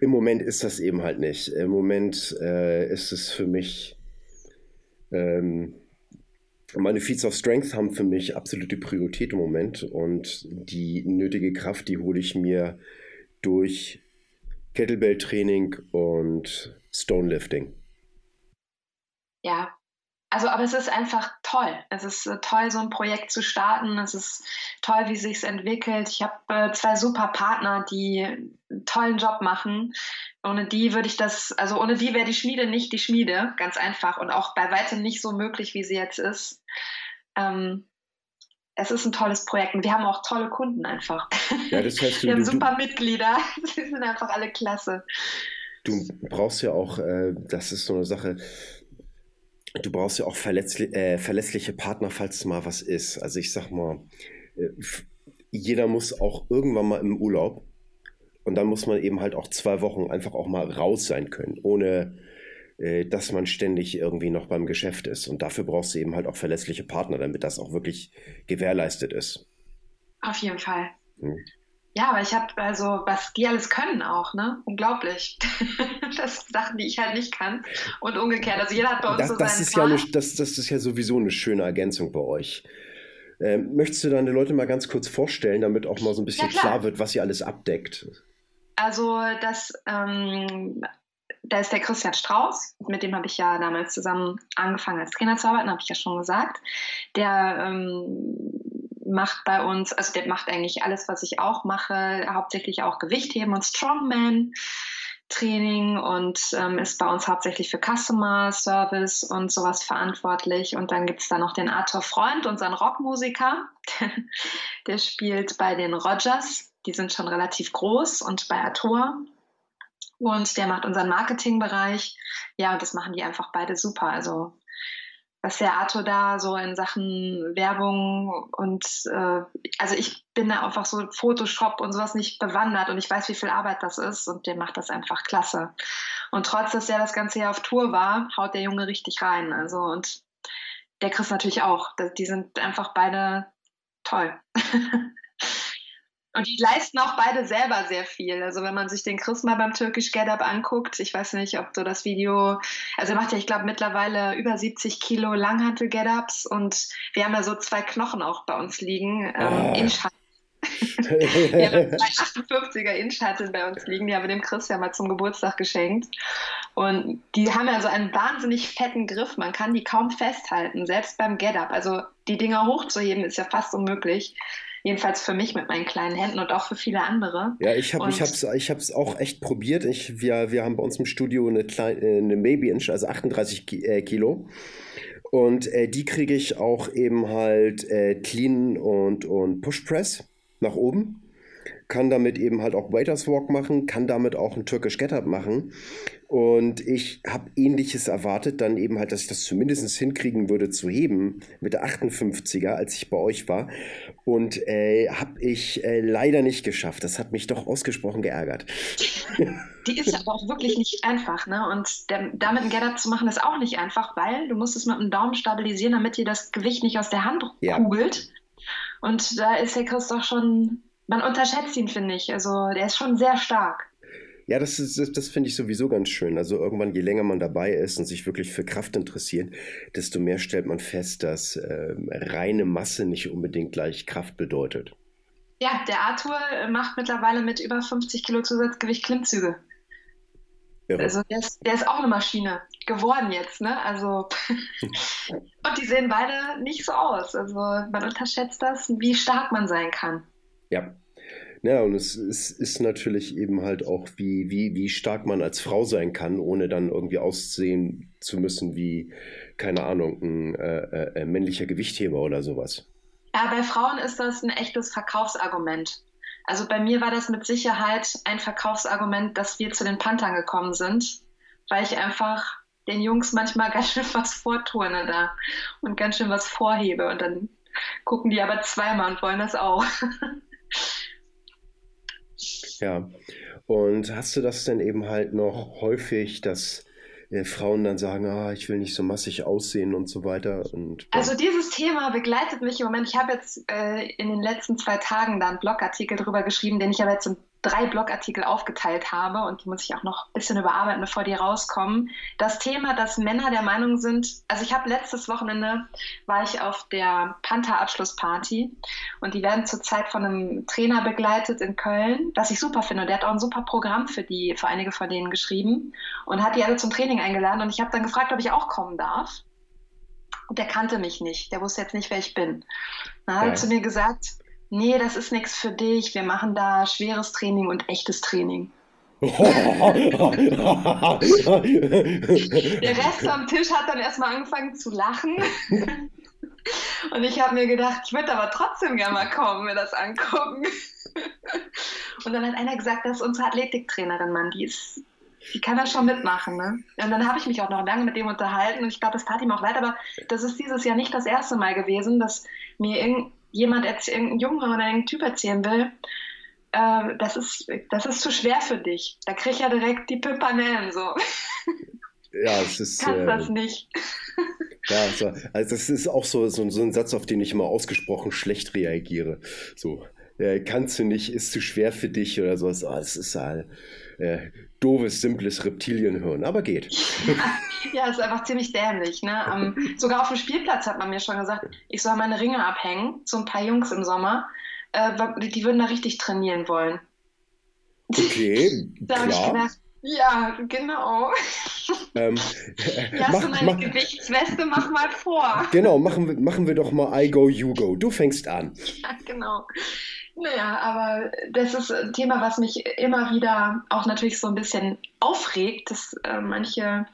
im Moment ist das eben halt nicht. Im Moment äh, ist es für mich, ähm, meine Feeds of Strength haben für mich absolute Priorität im Moment. Und die nötige Kraft, die hole ich mir durch Kettlebell-Training und Stonelifting. Ja, also, aber es ist einfach toll. Es ist äh, toll, so ein Projekt zu starten. Es ist toll, wie es sich entwickelt. Ich habe äh, zwei super Partner, die einen tollen Job machen. Ohne die würde ich das, also ohne die wäre die Schmiede nicht die Schmiede, ganz einfach und auch bei weitem nicht so möglich, wie sie jetzt ist. Ähm, es ist ein tolles Projekt und wir haben auch tolle Kunden einfach. Ja, das heißt, du, wir haben du, super Mitglieder. Sie sind einfach alle klasse. Du brauchst ja auch, äh, das ist so eine Sache, du brauchst ja auch verletzli äh, verlässliche Partner, falls mal was ist. Also ich sag mal, äh, jeder muss auch irgendwann mal im Urlaub und dann muss man eben halt auch zwei Wochen einfach auch mal raus sein können, ohne äh, dass man ständig irgendwie noch beim Geschäft ist. Und dafür brauchst du eben halt auch verlässliche Partner, damit das auch wirklich gewährleistet ist. Auf jeden Fall. Hm. Ja, aber ich habe also, was die alles können auch, ne? Unglaublich. das sind Sachen, die ich halt nicht kann. Und umgekehrt. Also jeder hat bei uns das, so das ist ja eine, das, das ist ja sowieso eine schöne Ergänzung bei euch. Ähm, möchtest du deine Leute mal ganz kurz vorstellen, damit auch mal so ein bisschen ja, klar. klar wird, was ihr alles abdeckt? Also das ähm, da ist der Christian Strauß, mit dem habe ich ja damals zusammen angefangen als Trainer zu arbeiten, habe ich ja schon gesagt. Der ähm, macht bei uns, also der macht eigentlich alles, was ich auch mache, hauptsächlich auch Gewichtheben und Strongman. Training und ähm, ist bei uns hauptsächlich für Customer Service und sowas verantwortlich. Und dann gibt es da noch den Arthur Freund, unseren Rockmusiker. der spielt bei den Rogers. Die sind schon relativ groß und bei Arthur und der macht unseren Marketingbereich. Ja, und das machen die einfach beide super. Also was der Arthur da so in Sachen Werbung und äh, also ich bin da einfach so Photoshop und sowas nicht bewandert und ich weiß, wie viel Arbeit das ist und der macht das einfach klasse. Und trotz, dass er das ganze Jahr auf Tour war, haut der Junge richtig rein. Also und der Chris natürlich auch. Die sind einfach beide toll. Und die leisten auch beide selber sehr viel. Also wenn man sich den Chris mal beim Turkish Get Up anguckt, ich weiß nicht, ob du das Video, also er macht ja, ich glaube, mittlerweile über 70 Kilo Langhantel Get Ups und wir haben ja so zwei Knochen auch bei uns liegen ähm, oh. in Schal ja, zwei 58er Innenschattel bei uns liegen, die haben wir dem Christian mal zum Geburtstag geschenkt. Und die haben ja so einen wahnsinnig fetten Griff, man kann die kaum festhalten, selbst beim Get-Up. Also die Dinger hochzuheben ist ja fast unmöglich. Jedenfalls für mich mit meinen kleinen Händen und auch für viele andere. Ja, ich habe ich ich auch echt probiert. Ich, wir, wir haben bei uns im Studio eine, kleine, eine Maybe Inch, also 38 äh, Kilo. Und äh, die kriege ich auch eben halt äh, clean und, und Push Press nach oben kann damit eben halt auch Waiters Walk machen, kann damit auch ein Turkish Get Up machen. Und ich habe ähnliches erwartet, dann eben halt, dass ich das zumindest hinkriegen würde zu heben mit der 58er, als ich bei euch war. Und äh, habe ich äh, leider nicht geschafft. Das hat mich doch ausgesprochen geärgert. Die ist aber auch wirklich nicht einfach, ne? Und der, damit ein Get-Up zu machen, ist auch nicht einfach, weil du musst es mit dem Daumen stabilisieren, damit dir das Gewicht nicht aus der Hand ja. kugelt. Und da ist der Chris doch schon man unterschätzt ihn, finde ich. Also der ist schon sehr stark. Ja, das, das, das finde ich sowieso ganz schön. Also irgendwann, je länger man dabei ist und sich wirklich für Kraft interessiert, desto mehr stellt man fest, dass äh, reine Masse nicht unbedingt gleich Kraft bedeutet. Ja, der Arthur macht mittlerweile mit über 50 Kilo Zusatzgewicht Klimmzüge. Irre. Also der ist, der ist auch eine Maschine geworden jetzt, ne? Also und die sehen beide nicht so aus. Also man unterschätzt das, wie stark man sein kann. Ja. Ja, und es ist, ist natürlich eben halt auch, wie, wie, wie stark man als Frau sein kann, ohne dann irgendwie aussehen zu müssen wie, keine Ahnung, ein äh, äh, männlicher Gewichtheber oder sowas. Ja, bei Frauen ist das ein echtes Verkaufsargument. Also bei mir war das mit Sicherheit ein Verkaufsargument, dass wir zu den Panthern gekommen sind, weil ich einfach den Jungs manchmal ganz schön was vorturne da und ganz schön was vorhebe und dann gucken die aber zweimal und wollen das auch. Ja, und hast du das denn eben halt noch häufig, dass äh, Frauen dann sagen, ah, ich will nicht so massig aussehen und so weiter? Und, also dieses Thema begleitet mich im Moment. Ich habe jetzt äh, in den letzten zwei Tagen da einen Blogartikel drüber geschrieben, den ich aber jetzt drei Blogartikel aufgeteilt habe und die muss ich auch noch ein bisschen überarbeiten, bevor die rauskommen. Das Thema, dass Männer der Meinung sind, also ich habe letztes Wochenende war ich auf der Panther-Abschlussparty und die werden zurzeit von einem Trainer begleitet in Köln, was ich super finde. Und der hat auch ein super Programm für die, für einige von denen geschrieben und hat die alle zum Training eingeladen und ich habe dann gefragt, ob ich auch kommen darf. Und der kannte mich nicht, der wusste jetzt nicht, wer ich bin. Dann hat er zu mir gesagt, nee, das ist nichts für dich, wir machen da schweres Training und echtes Training. Der Rest am Tisch hat dann erstmal angefangen zu lachen. Und ich habe mir gedacht, ich würde aber trotzdem gerne mal kommen, mir das angucken. Und dann hat einer gesagt, das ist unsere Athletiktrainerin, Mann, die ist, die kann das schon mitmachen. Ne? Und dann habe ich mich auch noch lange mit dem unterhalten und ich glaube, das tat ihm auch leid, aber das ist dieses Jahr nicht das erste Mal gewesen, dass mir jemand, irgendein Junge oder ein Typ erzählen will, äh, das, ist, das ist zu schwer für dich. Da krieg ich ja direkt die Pimpanellen so. Ja, es ist. Kannst äh, das nicht. Ja, also, also das ist auch so, so, so ein Satz, auf den ich immer ausgesprochen schlecht reagiere. So, äh, kannst du nicht, ist zu schwer für dich oder sowas. Oh, das ist halt äh, doofes, simples Reptilienhirn, aber geht. ja, ist einfach ziemlich dämlich. Ne? Um, sogar auf dem Spielplatz hat man mir schon gesagt, ich soll meine Ringe abhängen, so ein paar Jungs im Sommer. Äh, die würden da richtig trainieren wollen. Okay, da habe ich gedacht, ja, genau. Ähm, hast mach, du meine mach, Gewichtsweste, mach mal vor. Genau, machen wir, machen wir doch mal I go, you go. Du fängst an. Ja, genau. Naja, aber das ist ein Thema, was mich immer wieder auch natürlich so ein bisschen aufregt, dass äh, manche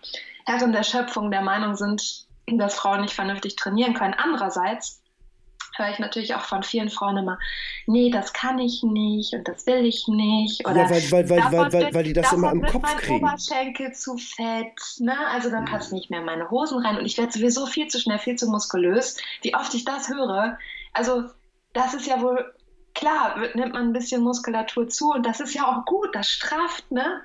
Herren der Schöpfung der Meinung sind, dass Frauen nicht vernünftig trainieren können. Andererseits höre ich natürlich auch von vielen Frauen immer, nee, das kann ich nicht und das will ich nicht. Oder ja, weil, weil, weil, weil, weil, weil die das immer im Kopf mein kriegen. Oberschenkel zu fett, ne? also dann passt nicht mehr meine Hosen rein und ich werde sowieso viel zu schnell, viel zu muskulös. Wie oft ich das höre, also das ist ja wohl klar, nimmt man ein bisschen Muskulatur zu und das ist ja auch gut, das strafft, ne?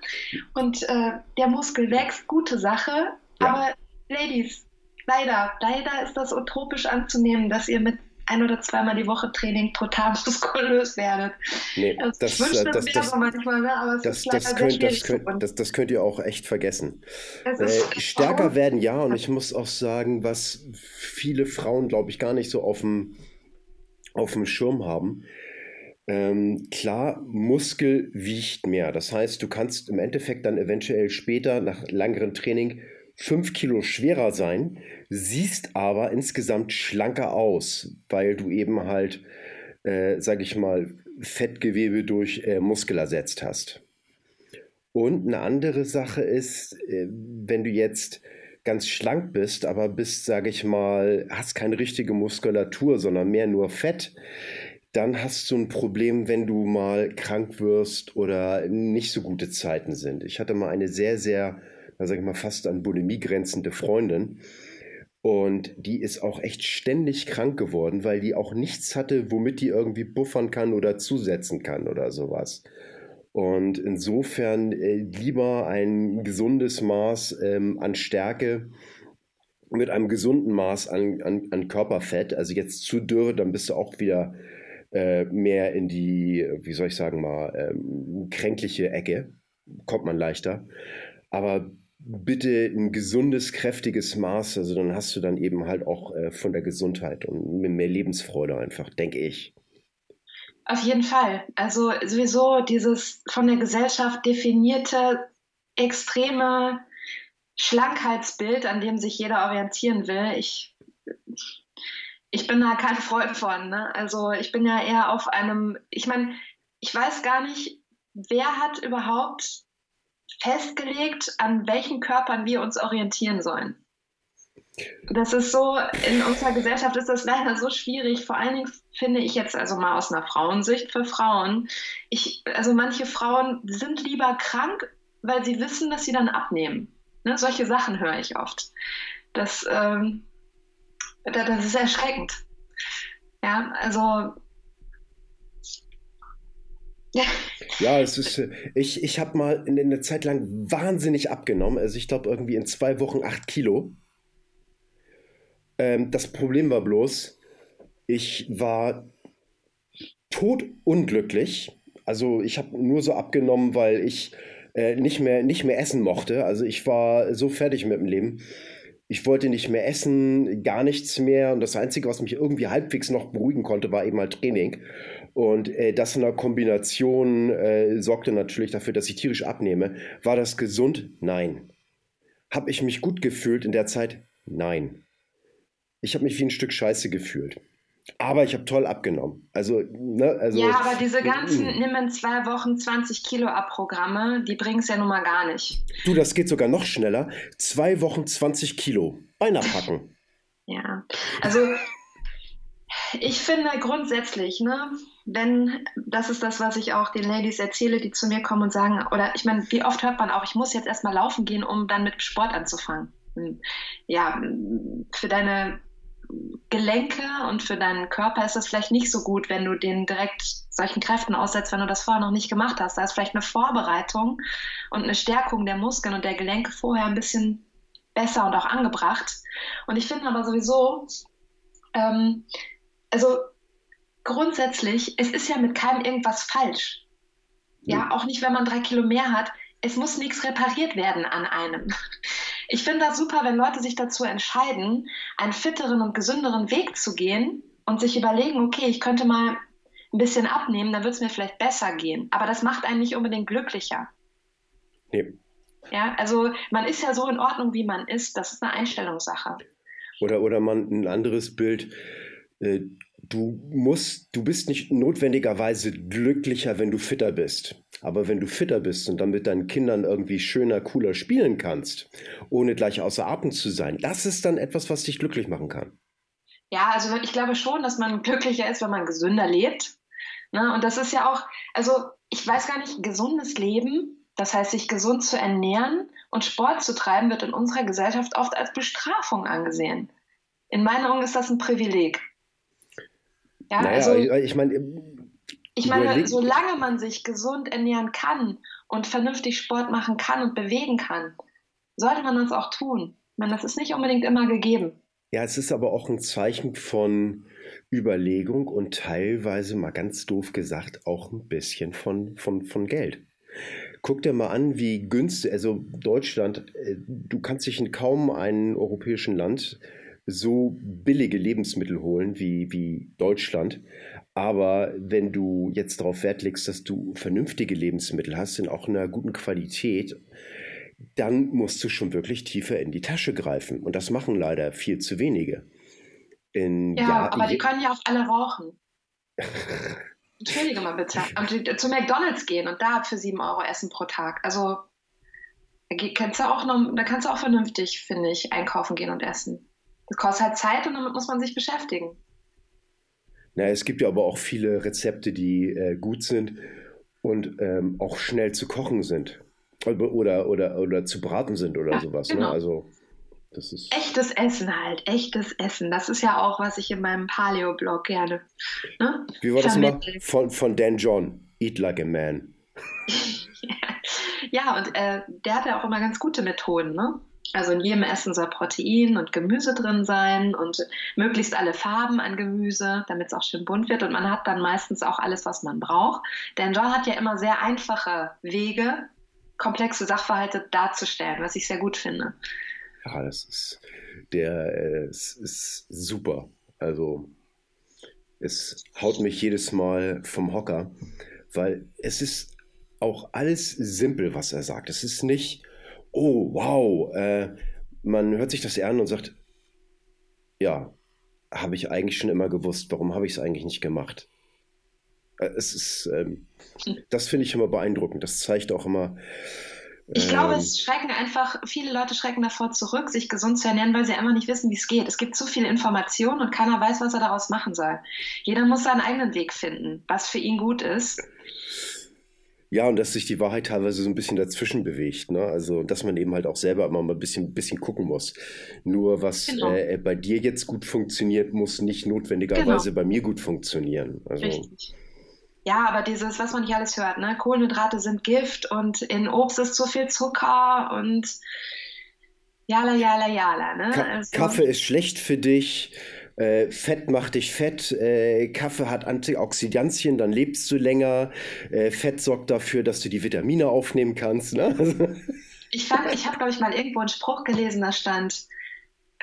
Und äh, der Muskel wächst, gute Sache. Ja. Aber Ladies, leider, leider ist das utopisch anzunehmen, dass ihr mit ein oder zweimal die Woche Training total muskulös werdet. Nee, also das, ich wünschte, das, das, manchmal, ne? aber es das, ist das, könnt, das, könnt, das, das könnt ihr auch echt vergessen. Äh, stärker werden ja, und ich muss auch sagen, was viele Frauen, glaube ich, gar nicht so auf dem, auf dem Schirm haben, Ähm, klar, Muskel wiegt mehr. Das heißt, du kannst im Endeffekt dann eventuell später nach längerem Training fünf Kilo schwerer sein, siehst aber insgesamt schlanker aus, weil du eben halt, äh, sag ich mal, Fettgewebe durch äh, Muskel ersetzt hast. Und eine andere Sache ist, äh, wenn du jetzt ganz schlank bist, aber bist, sage ich mal, hast keine richtige Muskulatur, sondern mehr nur Fett, dann hast du ein Problem, wenn du mal krank wirst oder nicht so gute Zeiten sind. Ich hatte mal eine sehr, sehr, sage ich mal, fast an Bulimie grenzende Freundin. Und die ist auch echt ständig krank geworden, weil die auch nichts hatte, womit die irgendwie buffern kann oder zusetzen kann oder sowas. Und insofern äh, lieber ein gesundes Maß ähm, an Stärke mit einem gesunden Maß an, an, an Körperfett. Also jetzt zu dürr, dann bist du auch wieder äh, mehr in die, wie soll ich sagen mal, ähm, kränkliche Ecke. Kommt man leichter. Aber bitte ein gesundes, kräftiges Maß. Also dann hast du dann eben halt auch äh, von der Gesundheit und mehr Lebensfreude einfach, denke ich. Auf jeden Fall. Also sowieso dieses von der Gesellschaft definierte extreme Schlankheitsbild, an dem sich jeder orientieren will. Ich, ich bin da kein Freund von. Ne? Also ich bin ja eher auf einem, ich meine, ich weiß gar nicht, wer hat überhaupt festgelegt, an welchen Körpern wir uns orientieren sollen. Das ist so, in unserer Gesellschaft ist das leider so schwierig. Vor allen Dingen finde ich jetzt also mal aus einer Frauensicht für Frauen. Ich, also manche Frauen sind lieber krank, weil sie wissen, dass sie dann abnehmen. Ne? Solche Sachen höre ich oft. Das, ähm, das ist erschreckend. Ja, also. Ja, es ist, ich, ich habe mal in, in der Zeit lang wahnsinnig abgenommen. Also ich glaube irgendwie in zwei Wochen acht Kilo. Ähm, das Problem war bloß, ich war totunglücklich. Also ich habe nur so abgenommen, weil ich äh, nicht, mehr, nicht mehr essen mochte. Also ich war so fertig mit dem Leben. Ich wollte nicht mehr essen, gar nichts mehr. Und das Einzige, was mich irgendwie halbwegs noch beruhigen konnte, war eben halt Training. Und äh, das in der Kombination äh, sorgte natürlich dafür, dass ich tierisch abnehme. War das gesund? Nein. Habe ich mich gut gefühlt in der Zeit? Nein. Ich habe mich wie ein Stück Scheiße gefühlt. Aber ich habe toll abgenommen. Also, ne, also, ja, aber diese ganzen mm. nimm in zwei Wochen 20 Kilo ab Programme, die bringen es ja nun mal gar nicht. Du, das geht sogar noch schneller. Zwei Wochen 20 Kilo. Beinahe packen. ja, also ich finde grundsätzlich, ne, wenn, das ist das, was ich auch den Ladies erzähle, die zu mir kommen und sagen, oder ich meine, wie oft hört man auch, ich muss jetzt erstmal laufen gehen, um dann mit Sport anzufangen. Ja, für deine Gelenke und für deinen Körper ist es vielleicht nicht so gut, wenn du den direkt solchen Kräften aussetzt, wenn du das vorher noch nicht gemacht hast. Da ist vielleicht eine Vorbereitung und eine Stärkung der Muskeln und der Gelenke vorher ein bisschen besser und auch angebracht. Und ich finde aber sowieso, ähm, also grundsätzlich, es ist ja mit keinem irgendwas falsch. Ja, auch nicht, wenn man drei Kilo mehr hat. Es muss nichts repariert werden an einem. Ich finde das super, wenn Leute sich dazu entscheiden, einen fitteren und gesünderen Weg zu gehen und sich überlegen, okay, ich könnte mal ein bisschen abnehmen, dann wird es mir vielleicht besser gehen. Aber das macht einen nicht unbedingt glücklicher. Nee. Ja, also man ist ja so in Ordnung, wie man ist. Das ist eine Einstellungssache. Oder, oder man ein anderes Bild. Äh, du musst, du bist nicht notwendigerweise glücklicher, wenn du fitter bist. Aber wenn du fitter bist und dann mit deinen Kindern irgendwie schöner, cooler spielen kannst, ohne gleich außer Atem zu sein, das ist dann etwas, was dich glücklich machen kann. Ja, also ich glaube schon, dass man glücklicher ist, wenn man gesünder lebt. Ne? Und das ist ja auch, also ich weiß gar nicht, gesundes Leben, das heißt, sich gesund zu ernähren und Sport zu treiben, wird in unserer Gesellschaft oft als Bestrafung angesehen. In meinen Augen ist das ein Privileg. Ja, naja, also, ich meine, ich meine, solange man sich gesund ernähren kann und vernünftig Sport machen kann und bewegen kann, sollte man das auch tun. Ich meine, das ist nicht unbedingt immer gegeben. Ja, es ist aber auch ein Zeichen von Überlegung und teilweise, mal ganz doof gesagt, auch ein bisschen von, von, von Geld. Guck dir mal an, wie günstig, also Deutschland, äh, du kannst dich in kaum einem europäischen Land so billige Lebensmittel holen wie, wie Deutschland. Aber wenn du jetzt darauf Wert legst, dass du vernünftige Lebensmittel hast, in auch einer guten Qualität, dann musst du schon wirklich tiefer in die Tasche greifen. Und das machen leider viel zu wenige. In, ja, ja, aber die können ja auch alle rauchen. Entschuldige mal bitte. Zu McDonalds gehen und da für 7 Euro essen pro Tag. Also da kannst du auch noch, da kannst du auch vernünftig, finde ich, einkaufen gehen und essen. Das kostet halt Zeit und damit muss man sich beschäftigen. Na, es gibt ja aber auch viele Rezepte, die äh, gut sind und ähm, auch schnell zu kochen sind. Oder, oder, oder zu braten sind oder ja, sowas. Ne? Genau. Ne? Also, das ist echtes Essen halt, echtes Essen. Das ist ja auch, was ich in meinem Paleo-Blog gerne. Ne? Wie war das mal? Von, von Dan John. Eat like a man. ja, und äh, der hat ja auch immer ganz gute Methoden. Ne? Also in jedem Essen soll Protein und Gemüse drin sein und möglichst alle Farben an Gemüse, damit es auch schön bunt wird. Und man hat dann meistens auch alles, was man braucht. Denn John hat ja immer sehr einfache Wege, komplexe Sachverhalte darzustellen, was ich sehr gut finde. Ja, das ist, der äh, ist super. Also es haut mich jedes Mal vom Hocker, weil es ist auch alles simpel, was er sagt. Es ist nicht, oh, wow, äh, man hört sich das an und sagt, ja, habe ich eigentlich schon immer gewusst, warum habe ich es eigentlich nicht gemacht? Äh, es ist, ähm, das finde ich immer beeindruckend. Das zeigt auch immer. Ich glaube, ähm, es schrecken einfach, viele Leute schrecken davor zurück, sich gesund zu ernähren, weil sie einfach nicht wissen, wie es geht. Es gibt zu viele Informationen und keiner weiß, was er daraus machen soll. Jeder muss seinen eigenen Weg finden, was für ihn gut ist. Ja, und dass sich die Wahrheit teilweise so ein bisschen dazwischen bewegt. Ne? Also, dass man eben halt auch selber immer mal ein bisschen, bisschen gucken muss. Nur was genau. äh, bei dir jetzt gut funktioniert, muss nicht notwendigerweise genau. bei mir gut funktionieren. Also, Richtig. Ja, aber dieses, was man nicht alles hört, ne? Kohlenhydrate sind Gift und in Obst ist zu viel Zucker und jala, jala, jala. Ne? Ka also, Kaffee ist schlecht für dich äh, Fett macht dich fett, äh, Kaffee hat Antioxidantien, dann lebst du länger, äh, Fett sorgt dafür, dass du die Vitamine aufnehmen kannst. Ne? ich fand, ich habe, glaube ich, mal irgendwo einen Spruch gelesen, da stand,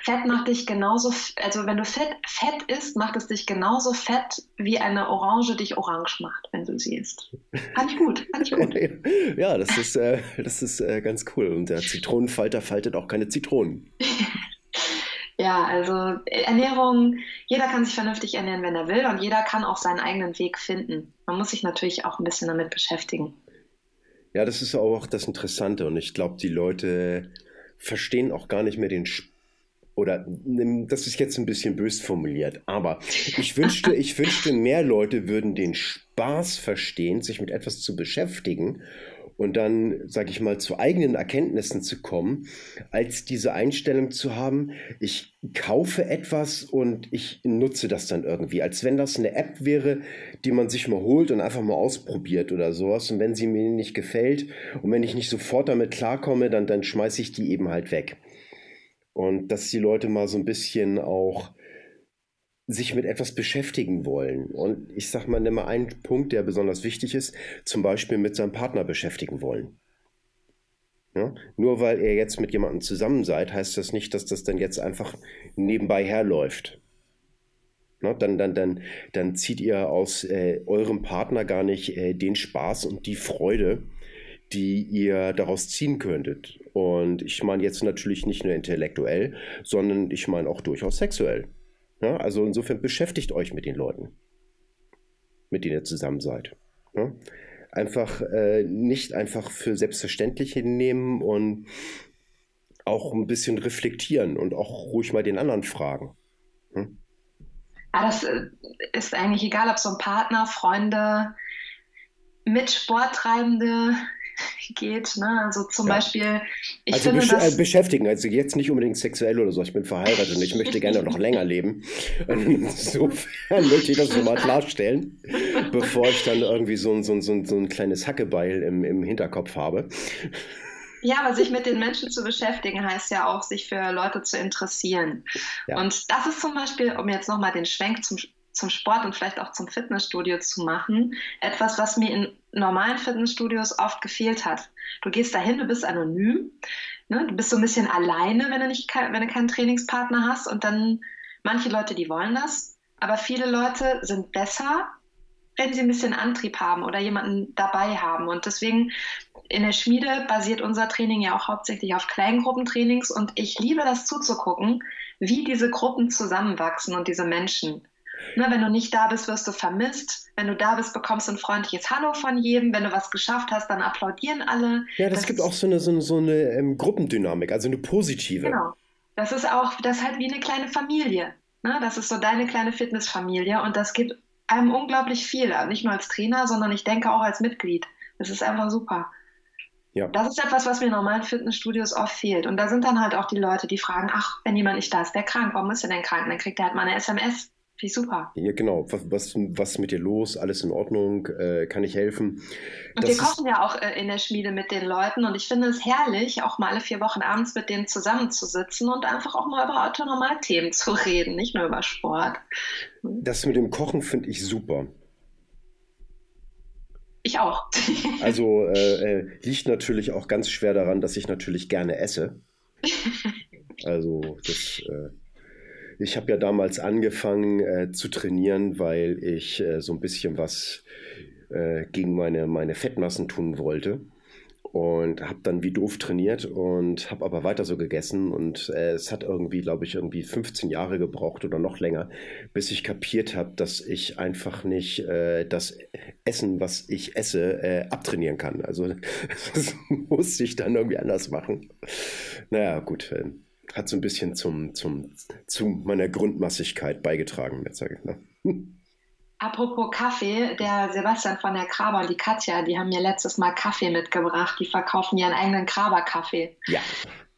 Fett macht dich genauso, also wenn du Fett, Fett isst, macht es dich genauso fett, wie eine Orange dich orange macht, wenn du sie isst. Fand ich gut, fand ich gut. ja, das ist, äh, das ist äh, ganz cool. Und der Zitronenfalter faltet auch keine Zitronen. Ja, also Ernährung, jeder kann sich vernünftig ernähren, wenn er will und jeder kann auch seinen eigenen Weg finden. Man muss sich natürlich auch ein bisschen damit beschäftigen. Ja, das ist auch das Interessante und ich glaube, die Leute verstehen auch gar nicht mehr den Sp oder das ist jetzt ein bisschen bös formuliert, aber ich wünschte, ich wünschte, mehr Leute würden den Spaß verstehen, sich mit etwas zu beschäftigen und dann, sage ich mal, zu eigenen Erkenntnissen zu kommen, als diese Einstellung zu haben, ich kaufe etwas und ich nutze das dann irgendwie, als wenn das eine App wäre, die man sich mal holt und einfach mal ausprobiert oder sowas. Und wenn sie mir nicht gefällt und wenn ich nicht sofort damit klarkomme, dann, dann schmeiße ich die eben halt weg. Und dass die Leute mal so ein bisschen auch sich mit etwas beschäftigen wollen. Und ich sage mal, nimm mal einen Punkt, der besonders wichtig ist, zum Beispiel mit seinem Partner beschäftigen wollen. Ja? Nur weil ihr jetzt mit jemandem zusammen seid, heißt das nicht, dass das dann jetzt einfach nebenbei herläuft. Na, dann, dann, dann, dann zieht ihr aus äh, eurem Partner gar nicht äh, den Spaß und die Freude, die ihr daraus ziehen könntet. Und ich meine jetzt natürlich nicht nur intellektuell, sondern ich meine auch durchaus sexuell. Ja, also insofern beschäftigt euch mit den Leuten, mit denen ihr zusammen seid. Ja? Einfach äh, nicht einfach für selbstverständlich hinnehmen und auch ein bisschen reflektieren und auch ruhig mal den anderen fragen. Hm? Ja, das äh, ist eigentlich egal, ob so ein Partner, Freunde, Mitsporttreibende, geht. Ne? Also zum ja. Beispiel, ich also finde, besch äh, beschäftigen, also jetzt nicht unbedingt sexuell oder so. Ich bin verheiratet und ich möchte gerne noch länger leben. Insofern möchte ich das nochmal klarstellen, bevor ich dann irgendwie so ein, so ein, so ein, so ein kleines Hackebeil im, im Hinterkopf habe. Ja, aber sich mit den Menschen zu beschäftigen, heißt ja auch, sich für Leute zu interessieren. Ja. Und das ist zum Beispiel, um jetzt nochmal den Schwenk zum zum Sport und vielleicht auch zum Fitnessstudio zu machen. Etwas, was mir in normalen Fitnessstudios oft gefehlt hat. Du gehst dahin, du bist anonym, ne? du bist so ein bisschen alleine, wenn du, nicht, wenn du keinen Trainingspartner hast und dann manche Leute, die wollen das, aber viele Leute sind besser wenn sie ein bisschen Antrieb haben oder jemanden dabei haben. Und deswegen in der Schmiede basiert unser Training ja auch hauptsächlich auf Kleingruppentrainings und ich liebe das zuzugucken, wie diese Gruppen zusammenwachsen und diese Menschen. Ne, wenn du nicht da bist, wirst du vermisst. Wenn du da bist, bekommst du ein freundliches Hallo von jedem. Wenn du was geschafft hast, dann applaudieren alle. Ja, das, das gibt auch so eine, so eine, so eine ähm, Gruppendynamik, also eine positive. Genau. Das ist auch, das ist halt wie eine kleine Familie. Ne? Das ist so deine kleine Fitnessfamilie und das gibt einem unglaublich viel. Nicht nur als Trainer, sondern ich denke auch als Mitglied. Das ist einfach super. Ja. Das ist etwas, was mir in normalen Fitnessstudios oft fehlt. Und da sind dann halt auch die Leute, die fragen, ach, wenn jemand nicht da ist, der krank, warum ist er denn krank? dann kriegt er halt mal eine SMS. Wie super. Ja, genau. Was, was, was ist mit dir los? Alles in Ordnung? Äh, kann ich helfen? Und das wir kochen ja auch äh, in der Schmiede mit den Leuten und ich finde es herrlich, auch mal alle vier Wochen abends mit denen zusammenzusitzen und einfach auch mal über Autonormalthemen zu reden, nicht nur über Sport. Das mit dem Kochen finde ich super. Ich auch. also äh, äh, liegt natürlich auch ganz schwer daran, dass ich natürlich gerne esse. Also das. Ich habe ja damals angefangen äh, zu trainieren, weil ich äh, so ein bisschen was äh, gegen meine, meine Fettmassen tun wollte und habe dann wie doof trainiert und habe aber weiter so gegessen und äh, es hat irgendwie, glaube ich, irgendwie 15 Jahre gebraucht oder noch länger, bis ich kapiert habe, dass ich einfach nicht äh, das Essen, was ich esse, äh, abtrainieren kann. Also das musste ich dann irgendwie anders machen. Naja, gut, äh, hat so ein bisschen zum, zum, zu meiner Grundmassigkeit beigetragen, jetzt sage ich. Ne? Apropos Kaffee, der Sebastian von der Kraber und die Katja, die haben mir letztes Mal Kaffee mitgebracht. Die verkaufen ihren eigenen Kraber-Kaffee. Ja.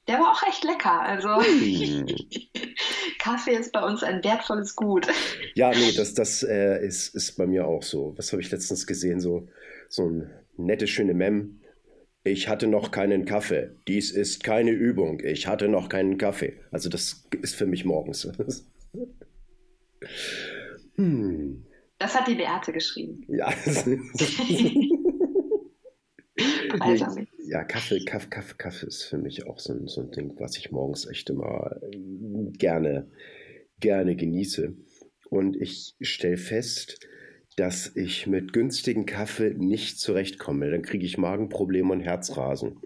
Der war auch echt lecker. Also mm. Kaffee ist bei uns ein wertvolles Gut. Ja, nee, das, das äh, ist, ist bei mir auch so. Was habe ich letztens gesehen? So, so ein nette, schöne Mem. Ich hatte noch keinen Kaffee. Dies ist keine Übung. Ich hatte noch keinen Kaffee. Also das ist für mich morgens. hm. Das hat die Beate geschrieben. Ja. ja, Kaffee, Kaffee, Kaffee, Kaffee ist für mich auch so ein, so ein Ding, was ich morgens echt immer gerne, gerne genieße. Und ich stelle fest, dass ich mit günstigen Kaffee nicht zurechtkomme. Dann kriege ich Magenprobleme und Herzrasen.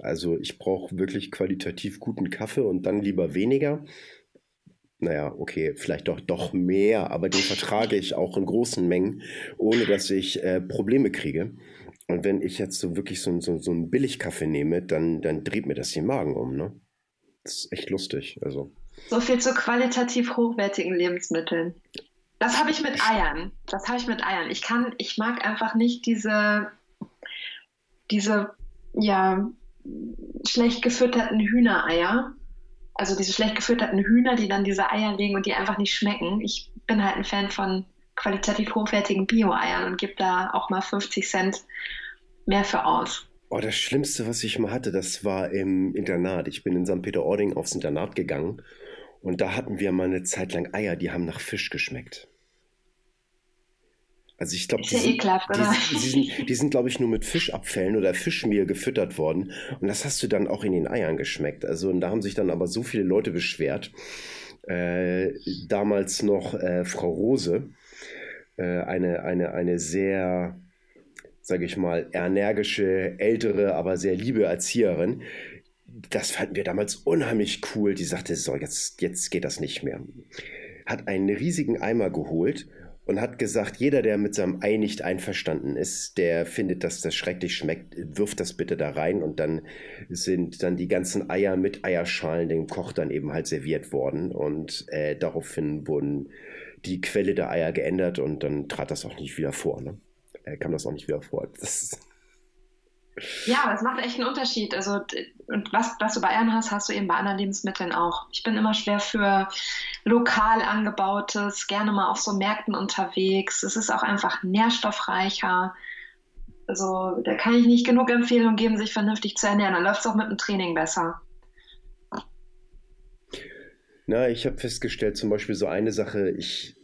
Also ich brauche wirklich qualitativ guten Kaffee und dann lieber weniger naja, okay, vielleicht doch, doch mehr, aber den vertrage ich auch in großen Mengen, ohne dass ich äh, Probleme kriege. Und wenn ich jetzt so wirklich so, so, so einen Billigkaffee nehme, dann, dann dreht mir das den Magen um, ne? Das ist echt lustig, also. So viel zu qualitativ hochwertigen Lebensmitteln. Das habe ich mit Eiern. Das habe ich mit Eiern. Ich kann, ich mag einfach nicht diese, diese, ja, schlecht gefütterten Hühnereier also diese schlecht gefütterten Hühner, die dann diese Eier legen und die einfach nicht schmecken. Ich bin halt ein Fan von qualitativ hochwertigen Bio-Eiern und gebe da auch mal 50 Cent mehr für aus. Oh, das Schlimmste, was ich mal hatte, das war im Internat. Ich bin in St. Peter-Ording aufs Internat gegangen und da hatten wir mal eine Zeit lang Eier, die haben nach Fisch geschmeckt. Also ich glaube, die, ja sind, die, die, sind, die sind, glaube ich, nur mit Fischabfällen oder Fischmehl gefüttert worden. Und das hast du dann auch in den Eiern geschmeckt. Also und da haben sich dann aber so viele Leute beschwert. Äh, damals noch äh, Frau Rose, äh, eine, eine, eine sehr, sage ich mal, energische, ältere, aber sehr liebe Erzieherin. Das fanden wir damals unheimlich cool. Die sagte, so, jetzt, jetzt geht das nicht mehr. Hat einen riesigen Eimer geholt und hat gesagt, jeder, der mit seinem Ei nicht einverstanden ist, der findet, dass das schrecklich schmeckt, wirft das bitte da rein und dann sind dann die ganzen Eier mit Eierschalen dem Koch dann eben halt serviert worden und äh, daraufhin wurden die Quelle der Eier geändert und dann trat das auch nicht wieder vor. Ne? Äh, kam das auch nicht wieder vor. Das ja, das macht echt einen Unterschied. Also, und was, was du bei Eiern hast, hast du eben bei anderen Lebensmitteln auch. Ich bin immer schwer für lokal angebautes, gerne mal auf so Märkten unterwegs. Es ist auch einfach nährstoffreicher. Also, da kann ich nicht genug Empfehlungen geben, sich vernünftig zu ernähren. Dann läuft es auch mit dem Training besser. Na, ich habe festgestellt, zum Beispiel so eine Sache, ich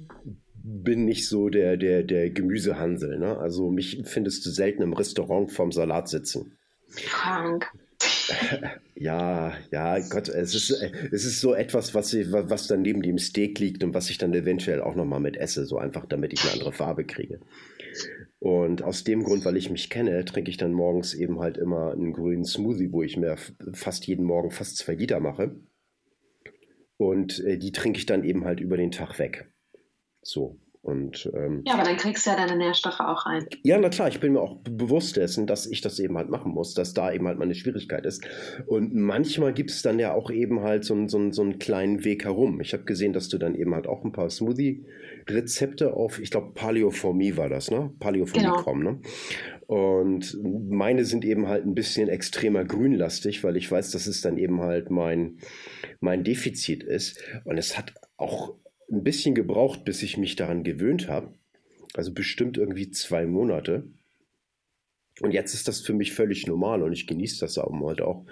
bin nicht so der, der, der Gemüsehansel. Ne? Also mich findest du selten im Restaurant vorm Salat sitzen. Krank. Ja, ja, Gott, es ist, es ist so etwas, was, was dann neben dem Steak liegt und was ich dann eventuell auch nochmal mit esse, so einfach, damit ich eine andere Farbe kriege. Und aus dem Grund, weil ich mich kenne, trinke ich dann morgens eben halt immer einen grünen Smoothie, wo ich mir fast jeden Morgen fast zwei Liter mache. Und äh, die trinke ich dann eben halt über den Tag weg. So. Und, ähm, ja, aber dann kriegst du ja deine Nährstoffe auch rein. Ja, na klar, ich bin mir auch bewusst dessen, dass ich das eben halt machen muss, dass da eben halt meine Schwierigkeit ist. Und manchmal gibt es dann ja auch eben halt so, so, so einen kleinen Weg herum. Ich habe gesehen, dass du dann eben halt auch ein paar Smoothie-Rezepte auf, ich glaube, Paleo for Me war das, ne? Paleo for genau. Ne? Und meine sind eben halt ein bisschen extremer grünlastig, weil ich weiß, dass es dann eben halt mein, mein Defizit ist. Und es hat auch ein bisschen gebraucht, bis ich mich daran gewöhnt habe. Also bestimmt irgendwie zwei Monate. Und jetzt ist das für mich völlig normal und ich genieße das auch halt auch.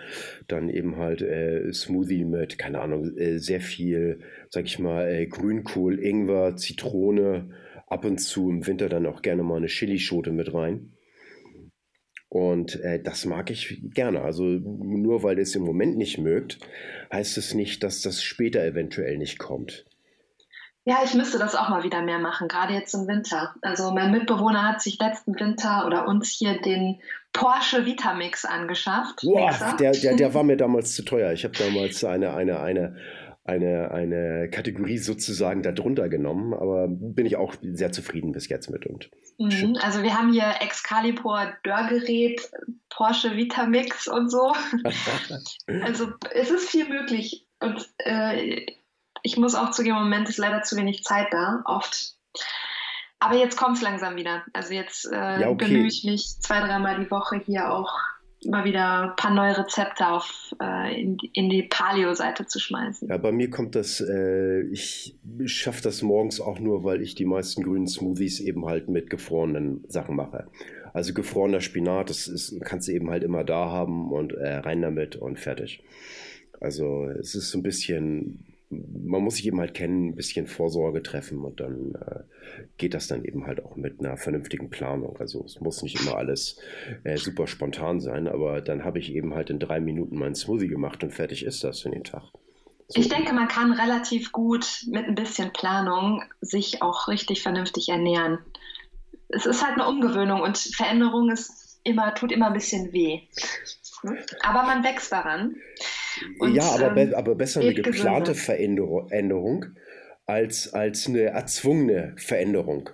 Dann eben halt äh, Smoothie mit, keine Ahnung, äh, sehr viel, sag ich mal, äh, Grünkohl, Ingwer, Zitrone, ab und zu im Winter dann auch gerne mal eine Chilischote mit rein. Und äh, das mag ich gerne. Also nur weil es im Moment nicht mögt, heißt es nicht, dass das später eventuell nicht kommt. Ja, ich müsste das auch mal wieder mehr machen, gerade jetzt im Winter. Also mein Mitbewohner hat sich letzten Winter oder uns hier den Porsche Vitamix angeschafft. Boah, der, der, der war mir damals zu teuer. Ich habe damals eine, eine, eine, eine, eine Kategorie sozusagen darunter genommen, aber bin ich auch sehr zufrieden bis jetzt mit. Und mhm, also wir haben hier Excalibur Dörrgerät, Porsche Vitamix und so. also es ist viel möglich. Und äh, ich muss auch zugeben, im Moment ist leider zu wenig Zeit da, oft. Aber jetzt kommt es langsam wieder. Also jetzt äh, ja, okay. bemühe ich mich zwei, dreimal die Woche hier auch mal wieder ein paar neue Rezepte auf, äh, in, in, die Paleo-Seite zu schmeißen. Ja, bei mir kommt das, äh, ich schaffe das morgens auch nur, weil ich die meisten grünen Smoothies eben halt mit gefrorenen Sachen mache. Also gefrorener Spinat, das ist, kannst du eben halt immer da haben und äh, rein damit und fertig. Also es ist so ein bisschen man muss sich eben halt kennen, ein bisschen Vorsorge treffen und dann äh, geht das dann eben halt auch mit einer vernünftigen Planung. Also es muss nicht immer alles äh, super spontan sein, aber dann habe ich eben halt in drei Minuten meinen Smoothie gemacht und fertig ist das für den Tag. So. Ich denke, man kann relativ gut mit ein bisschen Planung sich auch richtig vernünftig ernähren. Es ist halt eine Umgewöhnung und Veränderung ist immer, tut immer ein bisschen weh. Aber man wächst daran. Und, ja, aber, ähm, be aber besser eine geplante Veränderung als, als eine erzwungene Veränderung.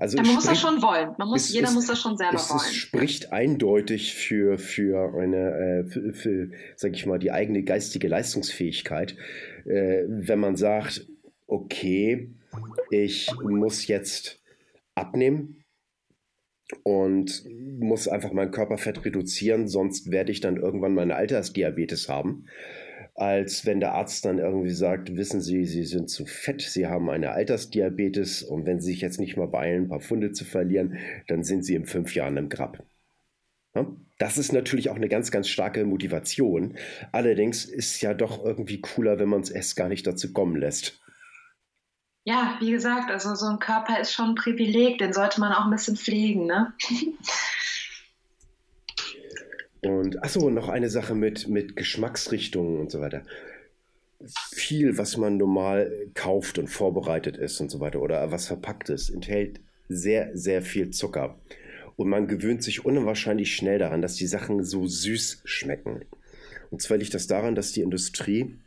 Also ja, man muss das schon wollen. Man muss, es, jeder es, muss das schon selber es, wollen. Es spricht eindeutig für, für eine, äh, für, für, sag ich mal, die eigene geistige Leistungsfähigkeit, äh, wenn man sagt, okay, ich muss jetzt abnehmen, und muss einfach mein Körperfett reduzieren, sonst werde ich dann irgendwann meine Altersdiabetes haben. Als wenn der Arzt dann irgendwie sagt, wissen Sie, Sie sind zu fett, Sie haben eine Altersdiabetes und wenn Sie sich jetzt nicht mal beeilen, ein paar Funde zu verlieren, dann sind Sie in fünf Jahren im Grab. Das ist natürlich auch eine ganz, ganz starke Motivation. Allerdings ist ja doch irgendwie cooler, wenn man es erst gar nicht dazu kommen lässt ja, wie gesagt, also so ein Körper ist schon ein Privileg, den sollte man auch ein bisschen pflegen, ne? Und achso, noch eine Sache mit, mit Geschmacksrichtungen und so weiter. Viel, was man normal kauft und vorbereitet ist und so weiter oder was verpackt ist, enthält sehr, sehr viel Zucker. Und man gewöhnt sich unwahrscheinlich schnell daran, dass die Sachen so süß schmecken. Und zwar liegt das daran, dass die Industrie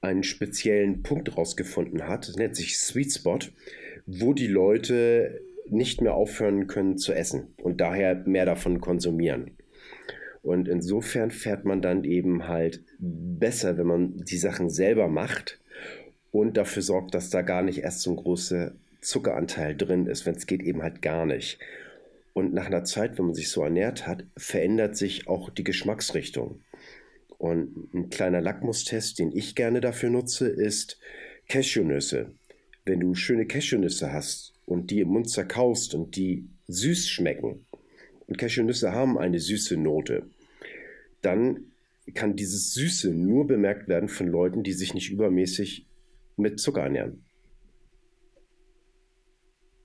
einen speziellen Punkt rausgefunden hat, das nennt sich Sweet Spot, wo die Leute nicht mehr aufhören können zu essen und daher mehr davon konsumieren. Und insofern fährt man dann eben halt besser, wenn man die Sachen selber macht und dafür sorgt, dass da gar nicht erst so ein großer Zuckeranteil drin ist, wenn es geht eben halt gar nicht. Und nach einer Zeit, wenn man sich so ernährt hat, verändert sich auch die Geschmacksrichtung. Und ein kleiner Lackmustest, den ich gerne dafür nutze, ist Cashewnüsse. Wenn du schöne Cashewnüsse hast und die im Mund zerkaust und die süß schmecken, und Cashewnüsse haben eine süße Note, dann kann dieses Süße nur bemerkt werden von Leuten, die sich nicht übermäßig mit Zucker ernähren.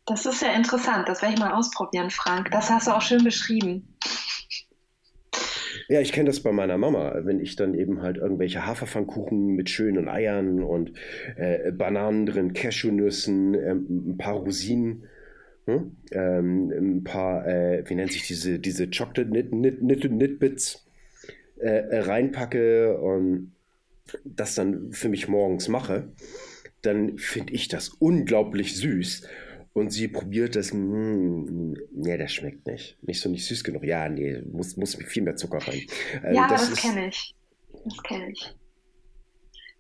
Das ist ja interessant. Das werde ich mal ausprobieren, Frank. Das hast du auch schön beschrieben. Ja, ich kenne das bei meiner Mama, wenn ich dann eben halt irgendwelche Haferpfannkuchen mit schönen Eiern und äh, Bananen drin, Cashewnüssen, äh, ein paar Rosinen. hm? ähm, ein paar, äh, wie nennt sich diese, diese Chocolate Nit, Nit, Nit, Nitbits äh, reinpacke und das dann für mich morgens mache, dann finde ich das unglaublich süß. Und sie probiert das, mm, nee, das schmeckt nicht. Nicht so nicht süß genug. Ja, nee, muss, muss viel mehr Zucker rein. Also ja, das, das kenne ich. Das kenne ich.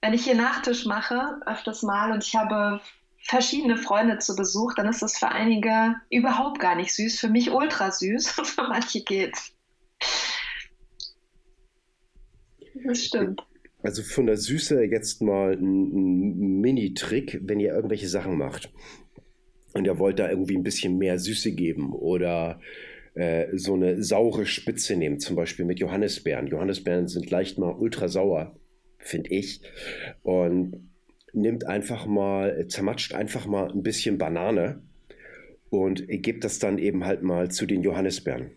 Wenn ich hier Nachtisch mache, öfters mal, und ich habe verschiedene Freunde zu Besuch, dann ist das für einige überhaupt gar nicht süß. Für mich ultra süß und für manche geht's. Das stimmt. Also von der Süße jetzt mal ein, ein Mini-Trick, wenn ihr irgendwelche Sachen macht und ihr wollt da irgendwie ein bisschen mehr Süße geben oder äh, so eine saure Spitze nehmen, zum Beispiel mit Johannisbeeren. Johannisbeeren sind leicht mal ultra sauer, finde ich. Und nimmt einfach mal, zermatscht einfach mal ein bisschen Banane und gebt das dann eben halt mal zu den Johannisbeeren.